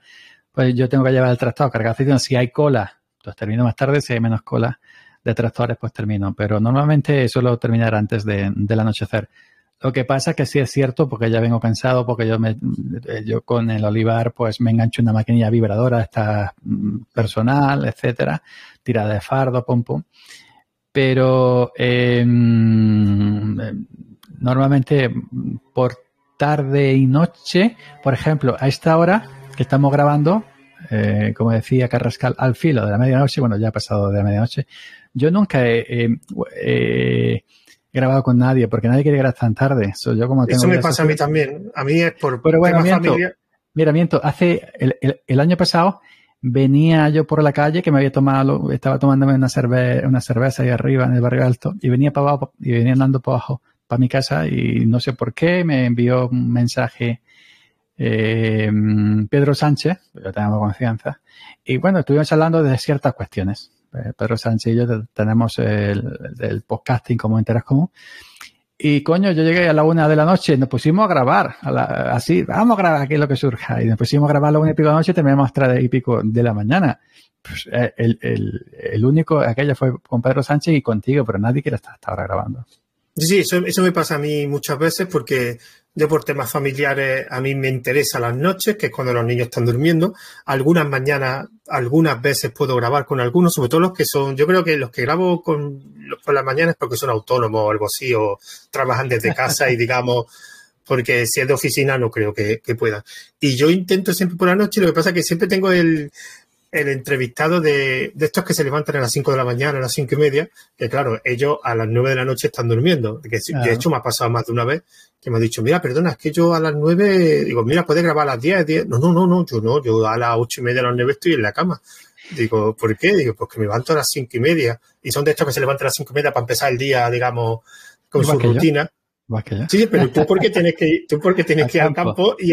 pues yo tengo que llevar el tractor, cargar aceituna, si hay cola, pues termino más tarde, si hay menos cola de tractores, pues termino, pero normalmente suelo terminar antes de, del anochecer. Lo que pasa es que sí es cierto, porque ya vengo cansado, porque yo me, yo con el olivar, pues me engancho una maquinilla vibradora, está mm, personal, etcétera, tirada de fardo, pum pum. Pero em, normalmente por tarde y noche, por ejemplo, a esta hora que estamos grabando, eh, como decía Carrascal, al filo de la medianoche, bueno, ya ha pasado de la medianoche, yo nunca he, grabado con nadie porque nadie quiere grabar tan tarde. yo como Eso me pasa a mí también. A mí es por Pero bueno, Mira, miento, hace el, año pasado venía yo por la calle que me había tomado, estaba tomándome una, cerve una cerveza ahí arriba en el barrio alto y venía para abajo y venía andando para abajo para mi casa y no sé por qué me envió un mensaje eh, Pedro Sánchez, yo tengo confianza, y bueno, estuvimos hablando de ciertas cuestiones. Eh, Pedro Sánchez y yo tenemos el, podcasting como interés común. Y coño, yo llegué a la una de la noche nos pusimos a grabar, así, vamos a grabar aquí lo que surja. Y nos pusimos a grabar la una y pico de la noche y terminamos tres y pico de la mañana. Pues, eh, el, el, el, único, aquello fue con Pedro Sánchez y contigo, pero nadie quiere estar hasta grabando. Sí, eso, eso me pasa a mí muchas veces porque yo por temas familiares a mí me interesa las noches, que es cuando los niños están durmiendo. Algunas mañanas, algunas veces puedo grabar con algunos, sobre todo los que son, yo creo que los que grabo con, por las mañanas es porque son autónomos o algo así, o trabajan desde casa y [laughs] digamos, porque si es de oficina no creo que, que puedan. Y yo intento siempre por la noche, lo que pasa es que siempre tengo el, el entrevistado de, de, estos que se levantan a las 5 de la mañana, a las cinco y media, que claro, ellos a las 9 de la noche están durmiendo. Que, De hecho, me ha pasado más de una vez que me ha dicho, mira, perdona, es que yo a las 9, digo, mira, puedes grabar a las 10, 10. No, no, no, no, yo no, yo a las ocho y media, a las 9 estoy en la cama. Digo, ¿por qué? Digo, pues que me levanto a las cinco y media. Y son de estos que se levantan a las cinco y media para empezar el día, digamos, con su rutina. Sí, pero tú porque tienes que ir, tú porque tienes que ir al campo y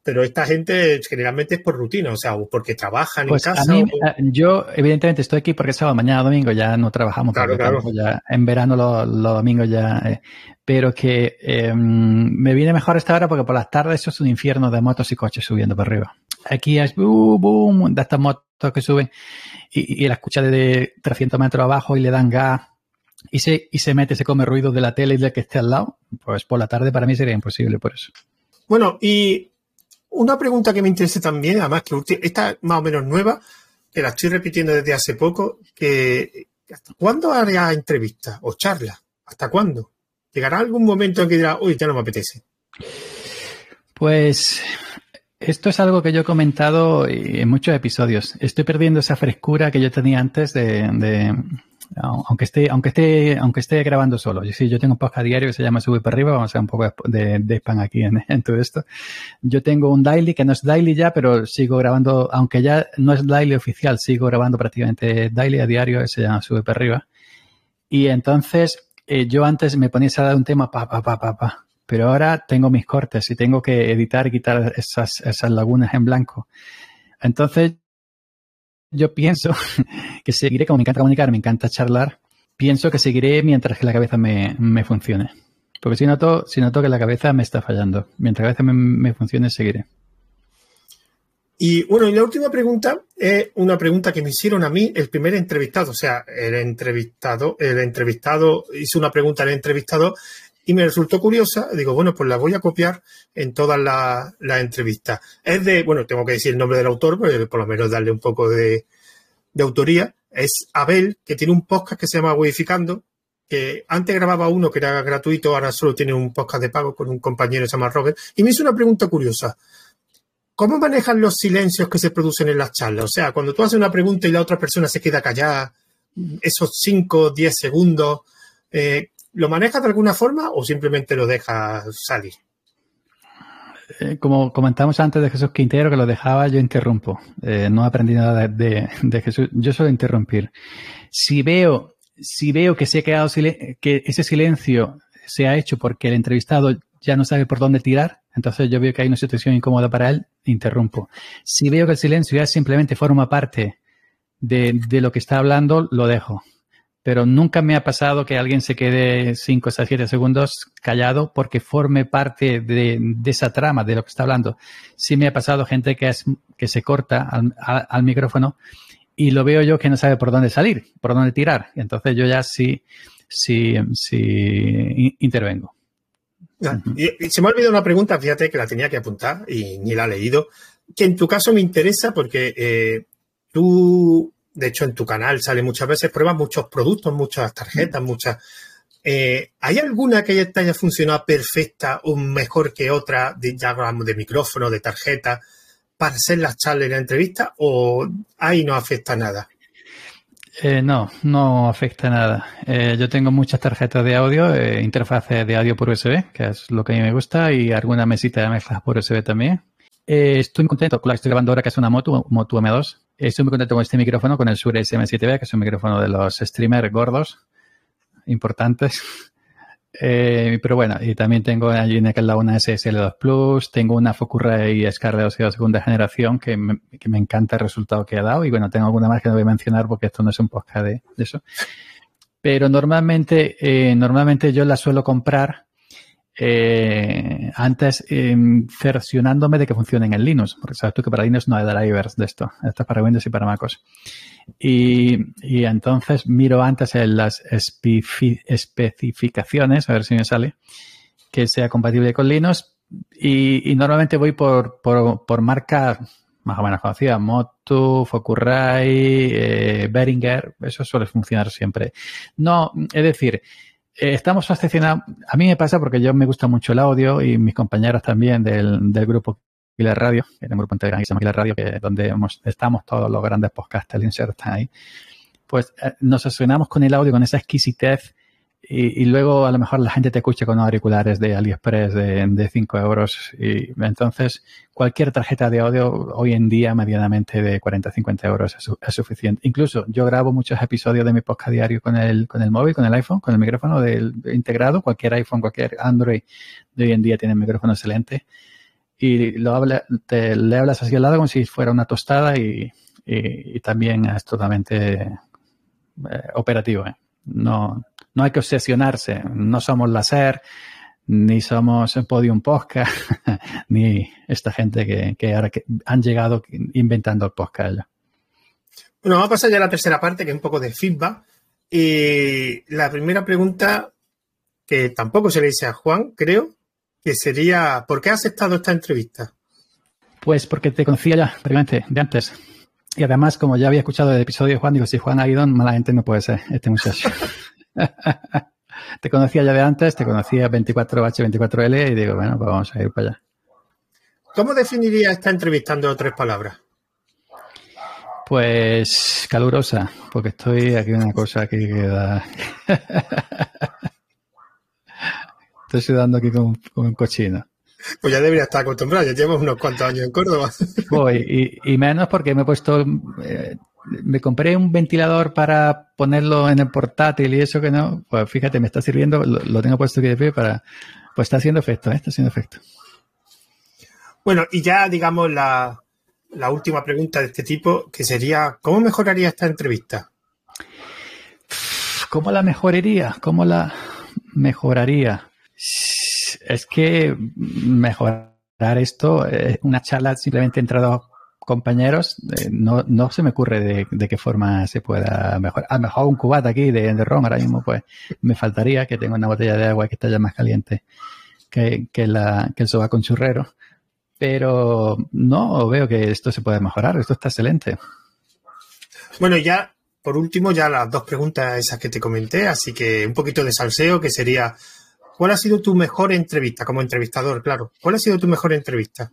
pero esta gente generalmente es por rutina, o sea, porque trabajan en pues casa. A mí, Yo, evidentemente, estoy aquí porque es sábado, mañana domingo ya no trabajamos. Claro, claro. Ya, en verano los, domingos ya. Eh, pero que em, me viene mejor esta hora porque por las tardes eso es un infierno de motos y coches subiendo para arriba. Aquí es boom, boom, de estas motos que suben y, y la escucha de 300 metros abajo y le dan gas y se, y se mete, se come ruido de la tele y de que esté al lado, pues por la tarde para mí sería imposible por eso. Bueno, y una pregunta que me interesa también, además que esta más o menos nueva, que la estoy repitiendo desde hace poco, que ¿hasta cuándo hará entrevista o charla? ¿Hasta cuándo? ¿Llegará algún momento en que dirá, uy, ya no me apetece? Pues esto es algo que yo he comentado en muchos episodios. Estoy perdiendo esa frescura que yo tenía antes de, aunque esté, aunque esté, aunque esté grabando solo. Yo, sí, yo tengo un podcast diario que se llama Sube para arriba, vamos a hacer un poco de, de spam aquí en, todo esto. Yo tengo un daily que no es daily ya, pero sigo grabando, aunque ya no es daily oficial, sigo grabando prácticamente daily a diario, se llama Sube para arriba. Y entonces, eh, yo antes me ponía a dar un tema pa, pa, pa, pa, pa. Pero ahora tengo mis cortes y tengo que editar quitar esas, esas lagunas en blanco. Entonces, yo pienso [laughs] que seguiré, como me encanta comunicar, me encanta charlar, pienso que seguiré mientras que la cabeza me, funcione. Porque si noto, si noto que la cabeza me está fallando, mientras la cabeza me, funcione, seguiré. Y bueno, y la última pregunta es una pregunta que me hicieron a mí el primer entrevistado. O sea, el entrevistado, el entrevistado hizo una pregunta al entrevistado y me resultó curiosa. Digo, bueno, pues la voy a copiar en todas las la entrevistas. Es de, bueno, tengo que decir el nombre del autor, pero por lo menos darle un poco de, autoría. Es Abel, que tiene un podcast que se llama Wodificando, que antes grababa uno que era gratuito, ahora solo tiene un podcast de pago con un compañero que se llama Robert. Y me hizo una pregunta curiosa. ¿Cómo manejan los silencios que se producen en las charlas? O sea, cuando tú haces una pregunta y la otra persona se queda callada, esos 5 o 10 segundos, eh, ¿Lo manejas de alguna forma o simplemente lo dejas salir? Eh, como comentamos antes de Jesús Quintero, que lo dejaba, yo interrumpo. Eh, no aprendí nada de, Jesús. Yo suelo interrumpir. Si veo, si veo que se ha quedado que ese silencio se ha hecho porque el entrevistado ya no sabe por dónde tirar, entonces yo veo que hay una situación incómoda para él, interrumpo. Si veo que el silencio ya simplemente forma parte de, de lo que está hablando, lo dejo pero nunca me ha pasado que alguien se quede 5 o 7 segundos callado porque forme parte de, esa trama, de lo que está hablando. Sí me ha pasado gente que, es, que se corta al, micrófono y lo veo yo que no sabe por dónde salir, por dónde tirar. Entonces yo ya sí, sí, sí intervengo. se me ha olvidado una pregunta, fíjate que la tenía que apuntar y ni la he leído, que en tu caso me interesa porque eh, tú, de hecho en tu canal sale muchas veces, pruebas muchos productos, muchas tarjetas, muchas... Eh, ¿Hay alguna que te haya funcionado perfecta o mejor que otra, de, ya hablamos de micrófono, de tarjeta, para hacer las charlas y la entrevista o ahí no afecta nada? Eh, no, no afecta nada. Eh, yo tengo muchas tarjetas de audio, eh, interfaces de audio por USB, que es lo que a mí me gusta, y alguna mesita de mezclas por USB también. estoy muy contento con la que estoy grabando ahora, que es una Moto, Moto M2. Estoy muy contento con este micrófono, con el Shure SM7B, que es un micrófono de los streamers gordos, importantes. [laughs] Eh, pero bueno, y también tengo allí en aquel lado una SSL2 Plus, tengo una Focusrite Scarlett de segunda generación que me, que me, encanta el resultado que ha dado y bueno, tengo alguna más que no voy a mencionar porque esto no es un podcast de, eso. Pero normalmente, eh, normalmente yo la suelo comprar eh, antes versionándome de que funcionen en Linux, porque sabes tú que para Linux no hay drivers de esto, esto es para Windows y para MacOS. Y, entonces miro antes en las especificaciones, a ver si me sale, que sea compatible con Linux. Y, normalmente voy por, por, marcas más o menos conocidas, Motu, Focusrite, eh, Behringer, eso suele funcionar siempre. No, es decir, eh, estamos fascinados, a mí me pasa porque yo me gusta mucho el audio y mis compañeros también del, del grupo la Radio, que es un grupo integral que Radio, que donde estamos todos los grandes podcasters insertan ahí, pues eh, nos asesinamos con el audio, con esa exquisitez y, luego a lo mejor la gente te escucha con auriculares de AliExpress de, de 5 euros y entonces cualquier tarjeta de audio hoy en día medianamente de 40 50 euros es, suficiente. Incluso yo grabo muchos episodios de mi podcast diario con el, con el móvil, con el iPhone, con el micrófono del, integrado. Cualquier iPhone, cualquier Android de hoy en día tiene un micrófono excelente y lo habla, te, le hablas así al lado como si fuera una tostada y, y, también es totalmente eh, operativo. ¿eh? No, no hay que obsesionarse. No somos láser, ni somos Podium Podcast, [laughs] ni esta gente que, que ahora que han llegado inventando el podcast. Bueno, vamos a pasar ya a la tercera parte, que es un poco de feedback. Y la primera pregunta, que tampoco se le dice a Juan, creo, que sería, ¿por qué has aceptado esta entrevista? Pues porque te conocía ya, previamente, de antes. Y además, como ya había escuchado el episodio de Juan, digo, si Juan ha ido, mala gente no puede ser este muchacho. [laughs] te conocía ya de antes, te conocía 24H, 24L y digo, bueno, pues vamos a ir para allá. ¿Cómo definiría esta entrevista en tres palabras? Pues calurosa, porque estoy aquí una cosa que queda. [laughs] Estoy sudando aquí con, un cochino. Pues ya debería estar acostumbrado, ya llevo unos cuantos años en Córdoba. [laughs] Voy, y, menos porque me he puesto, eh, me compré un ventilador para ponerlo en el portátil y eso que no, pues fíjate, me está sirviendo, lo, tengo puesto aquí de pie para, pues está haciendo efecto, ¿eh? está haciendo efecto. Bueno, y ya digamos la, la última pregunta de este tipo, que sería, ¿cómo mejoraría esta entrevista? ¿Cómo la mejoraría? ¿Cómo la mejoraría? Es que mejorar esto, eh, una charla simplemente entre dos compañeros, eh, no, no se me ocurre de, qué forma se pueda mejorar. A lo mejor un cubata aquí de, de ron ahora mismo, pues me faltaría que tengo una botella de agua que está ya más caliente que, que, la, que el soba con churrero. Pero no veo que esto se pueda mejorar, esto está excelente. Bueno, ya por último, ya las dos preguntas esas que te comenté, así que un poquito de salseo, que sería, ¿Cuál ha sido tu mejor entrevista como entrevistador? Claro. ¿Cuál ha sido tu mejor entrevista?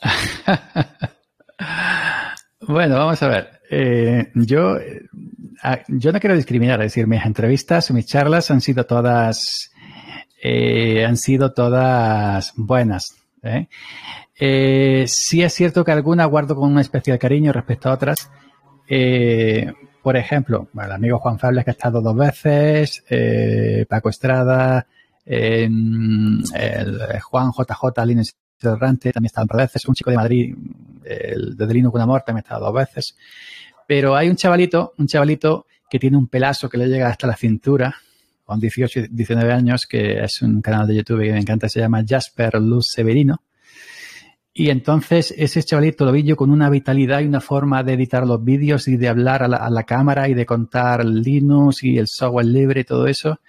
[laughs] bueno, vamos a ver. Eh, yo, eh, yo no quiero discriminar, es decir, mis entrevistas, mis charlas han sido todas, eh, han sido todas buenas. sí es cierto que alguna guardo con un especial cariño respecto a otras. Por ejemplo, el amigo Juan Fables que ha estado dos veces, eh, Paco Estrada, el Juan JJ Linux Errante también ha estado dos veces, un chico de Madrid, el de Delino con Amor también ha estado dos veces. Pero hay un chavalito, un chavalito que tiene un pelazo que le llega hasta la cintura, con 18, 19 años, que es un canal de YouTube que me encanta, se llama Jasper Luz Severino. Y entonces ese chavalito lo vi yo con una vitalidad y una forma de editar los vídeos y de hablar a la, cámara y de contar Linux y el software libre y todo eso.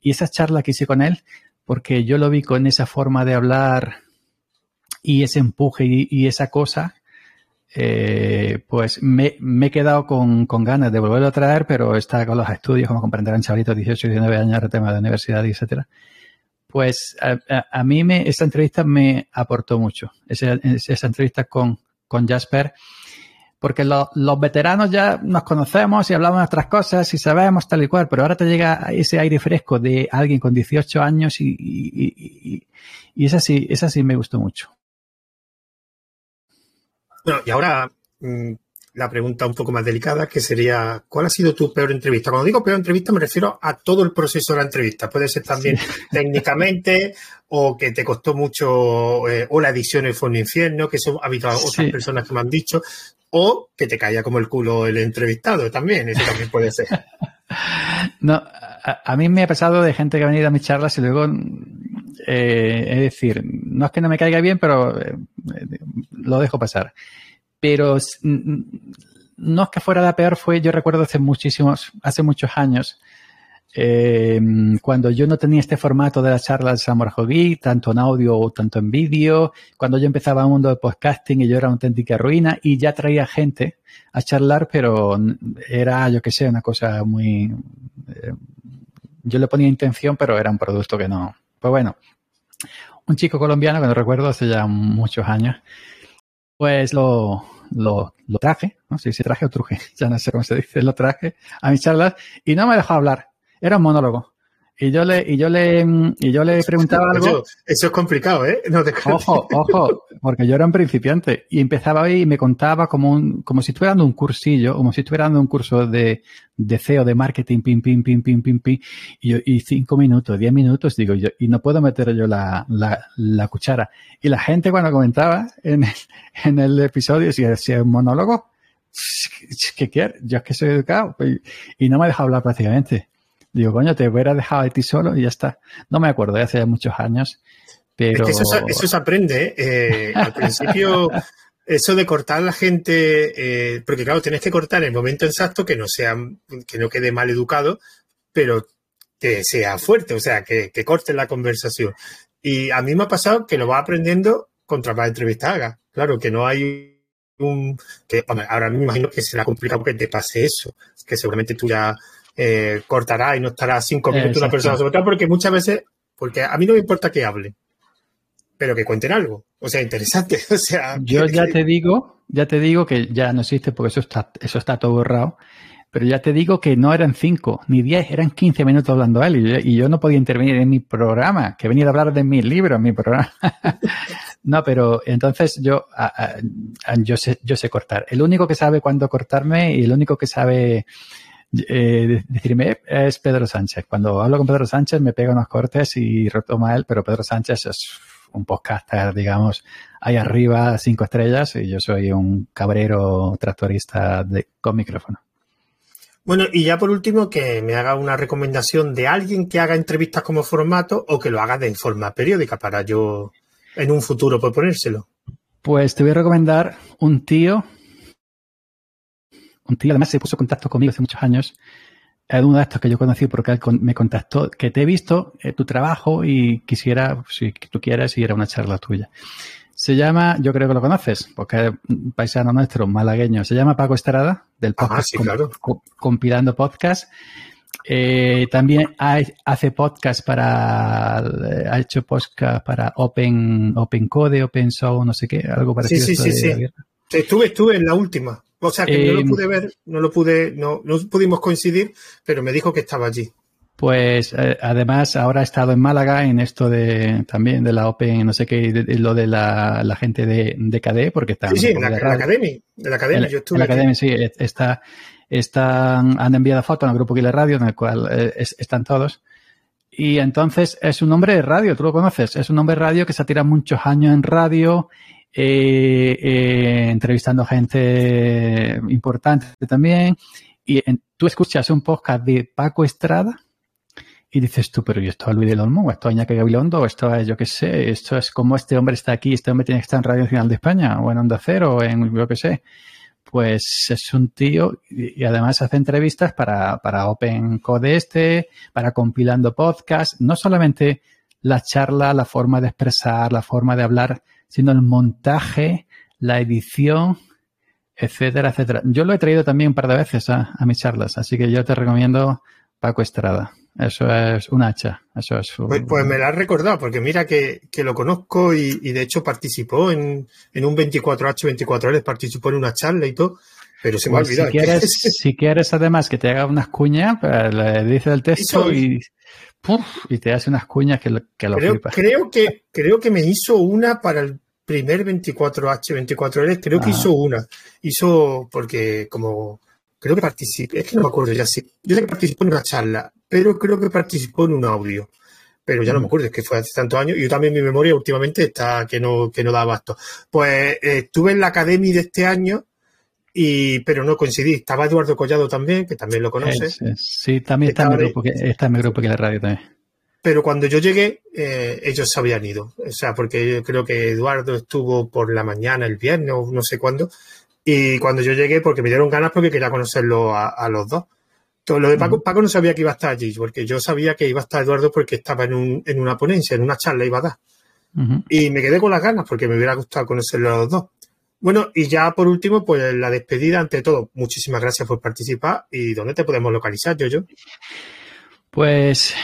Y esa charla que hice con él, porque yo lo vi con esa forma de hablar y ese empuje y, esa cosa, eh, pues me, he quedado con, ganas de volverlo a traer, pero está con los estudios, como comprenderán, chavalitos 18 y 19 años, el tema de universidad, etcétera. Pues a, mí me, esta entrevista me aportó mucho, esa, entrevista con, con Jasper porque los veteranos ya nos conocemos y hablamos de otras cosas y sabemos tal y cual, pero ahora te llega ese aire fresco de alguien con 18 años y, y, y, esa, sí, esa sí me gustó mucho. Bueno, y ahora mm, la pregunta un poco más delicada, que sería, ¿cuál ha sido tu peor entrevista? Cuando digo peor entrevista me refiero a todo el proceso de la entrevista. Puede ser también [laughs] técnicamente o que te costó mucho eh, o la edición fue un infierno, que eso ha habido otras personas que me han dicho o que te caía como el culo el entrevistado también, eso también puede ser. [laughs] no, a, mí me ha pasado de gente que ha venido a mis charlas y luego, eh, es decir, no es que no me caiga bien, pero eh, lo dejo pasar. Pero no es que fuera la peor, fue, yo recuerdo hace muchísimos, hace muchos años, eh, cuando yo no tenía este formato de las charlas de Samuel tanto en audio o tanto en vídeo, cuando yo empezaba el mundo de podcasting y yo era una auténtica ruina y ya traía gente a charlar, pero era, yo que sé, una cosa muy... Eh, yo le ponía intención, pero era un producto que no. Pues bueno, un chico colombiano que no recuerdo hace ya muchos años, pues lo, lo, lo traje, no sé si traje o truje, [laughs] ya no sé cómo se dice, lo traje a mis charlas y no me dejó hablar. Era un monólogo. Y yo le, y yo le, y yo le preguntaba algo. Eso, es complicado, ¿eh? No te ojo, ojo, porque yo era un principiante y empezaba ahí y me contaba como un, como si estuviera dando un cursillo, como si estuviera dando un curso de, de CEO, de marketing, pim, pim, pim, pim, pim, pim. Y, yo, y cinco minutos, diez minutos, digo yo, y no puedo meter yo la, la, la cuchara. Y la gente cuando comentaba en el, en el episodio, si decía un monólogo, ¿qué quieres? Yo es que soy educado. Y, y no me deja hablar prácticamente. Digo, coño, te hubiera dejado de ti solo y ya está. No me acuerdo, hace muchos años, pero... eso, se aprende. ¿eh? al principio, [laughs] eso de cortar a la gente, eh, porque claro, tienes que cortar en el momento exacto que no sea, que no quede mal educado, pero que sea fuerte, o sea, que, que corte la conversación. Y a mí me ha pasado que lo va aprendiendo contra más entrevista haga. Claro, que no hay un... que Ahora me imagino que será complicado que te pase eso, que seguramente tú ya eh, cortará y no estará cinco minutos una persona sobre todo, porque muchas veces, porque a mí no me importa que hable, pero que cuenten algo, o sea, interesante, [laughs] o sea. Yo ya te digo, ya te digo que ya no existe porque eso está, eso está todo borrado. Pero ya te digo que no eran cinco ni diez, eran quince minutos hablando a él y yo, no podía intervenir en mi programa, que venía a hablar de mi libro, en mi programa. [laughs] no, pero entonces yo, yo, sé, yo sé cortar. El único que sabe cuándo cortarme y el único que sabe eh, decirme es Pedro Sánchez. Cuando hablo con Pedro Sánchez me pega unos cortes y retoma él, pero Pedro Sánchez es un podcaster, digamos, ahí arriba, cinco estrellas, y yo soy un cabrero tractorista de, con micrófono. Bueno, y ya por último, que me haga una recomendación de alguien que haga entrevistas como formato o que lo haga de forma periódica para yo en un futuro proponérselo. Pues te voy a recomendar un tío un tío además se puso en contacto conmigo hace muchos años. Es uno de estos que yo conocí porque él me contactó, que te he visto eh, tu trabajo y quisiera, si tú quieres, ir a una charla tuya. Se llama, yo creo que lo conoces, porque es un paisano nuestro, malagueño. Se llama Paco Estrada, del podcast Compilando Podcast. Eh, también hace podcast para, eh, ha hecho podcast para Open, Open Code, Open Source, no sé qué, algo parecido. Sí, sí, sí, sí. Estuve, estuve en la última. O sea que no lo eh, pude ver, no lo pude, no, no pudimos coincidir, pero me dijo que estaba allí. Pues eh, además ahora ha estado en Málaga en esto de también de la Open, no sé qué, lo de la, la gente de, de KDE, porque está sí, sí, en la, academia, en la academia, yo estuve. En la academia, sí, está, están, han enviado fotos al grupo Killer Radio, en el cual eh, están todos. Y entonces es un hombre de radio, tú lo conoces, es un hombre de radio que se ha tirado muchos años en radio eh, eh, entrevistando gente importante también. Y tú escuchas un podcast de Paco Estrada y dices tú, pero ¿y esto es Luis del Olmo? ¿Esto es Iñaki Gabilondo? ¿Esto es, yo qué sé? ¿Esto es como este hombre está aquí? ¿Este hombre tiene que estar en Radio Nacional de España? ¿O en Onda Cero? ¿O en yo qué sé? Pues es un tío y, además hace entrevistas para, para Open Code este, para compilando podcast. No solamente la charla, la forma de expresar, la forma de hablar, sino el montaje, la edición, etcétera, etcétera. Yo lo he traído también un par de veces a, mis charlas, así que yo te recomiendo Paco Estrada. Eso es un hacha. Eso es pues, pues, me lo has recordado, porque mira que, lo conozco y, de hecho participó en, un 24H, 24L, participó en una charla y todo, pero se me ha pues olvidado. Si quieres, [laughs] si quieres además que te haga unas cuñas, pues, le dice el texto y, y te hace unas cuñas que lo, que lo creo, creo que Creo que me hizo una para el primer 24H, 24L, creo que hizo una. Hizo, porque como creo que participé, es que no me acuerdo ya sí. Yo sé que participó en una charla, pero creo que participó en un audio. Pero ya no me acuerdo, es que fue hace tantos años. Y yo también mi memoria últimamente está que no, que no da abasto. Pues eh, estuve en la academia de este año, y, pero no coincidí. Estaba Eduardo Collado también, que también lo conoces. Sí, también está en, mi grupo, que, está en mi grupo que la radio también. Pero cuando yo llegué, eh, ellos se habían ido. O sea, porque yo creo que Eduardo estuvo por la mañana el viernes o no sé cuándo. Y cuando yo llegué, porque me dieron ganas porque quería conocerlo a, los dos. Todo lo de Paco, Paco no sabía que iba a estar allí, porque yo sabía que iba a estar Eduardo porque estaba en, un, en una ponencia, en una charla iba a dar. Y me quedé con las ganas porque me hubiera gustado conocerlo a los dos. Bueno, y ya por último, pues la despedida, ante todo, muchísimas gracias por participar. ¿Y dónde te podemos localizar, yo Pues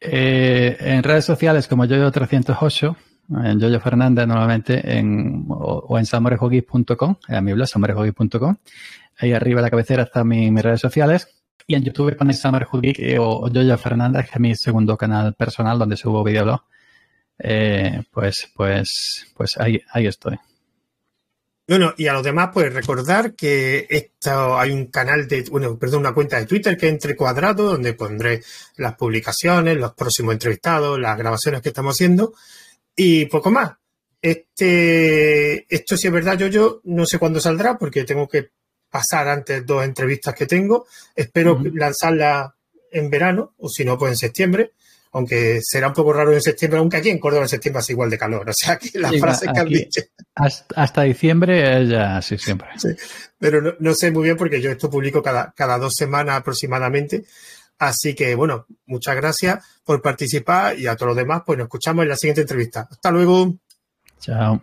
eh, en redes sociales como Yoyo308, en Yoyo Fernández normalmente, en, o, en samorejogui.com, en mi blog, samorejogui.com. Ahí arriba a la cabecera están mis, redes sociales. Y en YouTube ponéis Summer o Yoyo Fernández, que es mi segundo canal personal donde subo videoblog. Eh, pues, pues, pues ahí, ahí estoy. Bueno, y a los demás, pues recordar que esto, hay un canal de, bueno, perdón, una cuenta de Twitter que es Entre Cuadrados, donde pondré las publicaciones, los próximos entrevistados, las grabaciones que estamos haciendo y poco más. Este, esto sí es verdad, yo, yo no sé cuándo saldrá porque tengo que pasar antes dos entrevistas que tengo. Espero lanzarla en verano o si no, pues en septiembre. Aunque será un poco raro en septiembre, aunque aquí en Córdoba en septiembre es igual de calor. O sea que las frases que han dicho. Hasta, diciembre es ya así siempre. pero no, sé muy bien porque yo esto publico cada, cada dos semanas aproximadamente. Así que, bueno, muchas gracias por participar y a todos los demás, pues nos escuchamos en la siguiente entrevista. Hasta luego. Chao.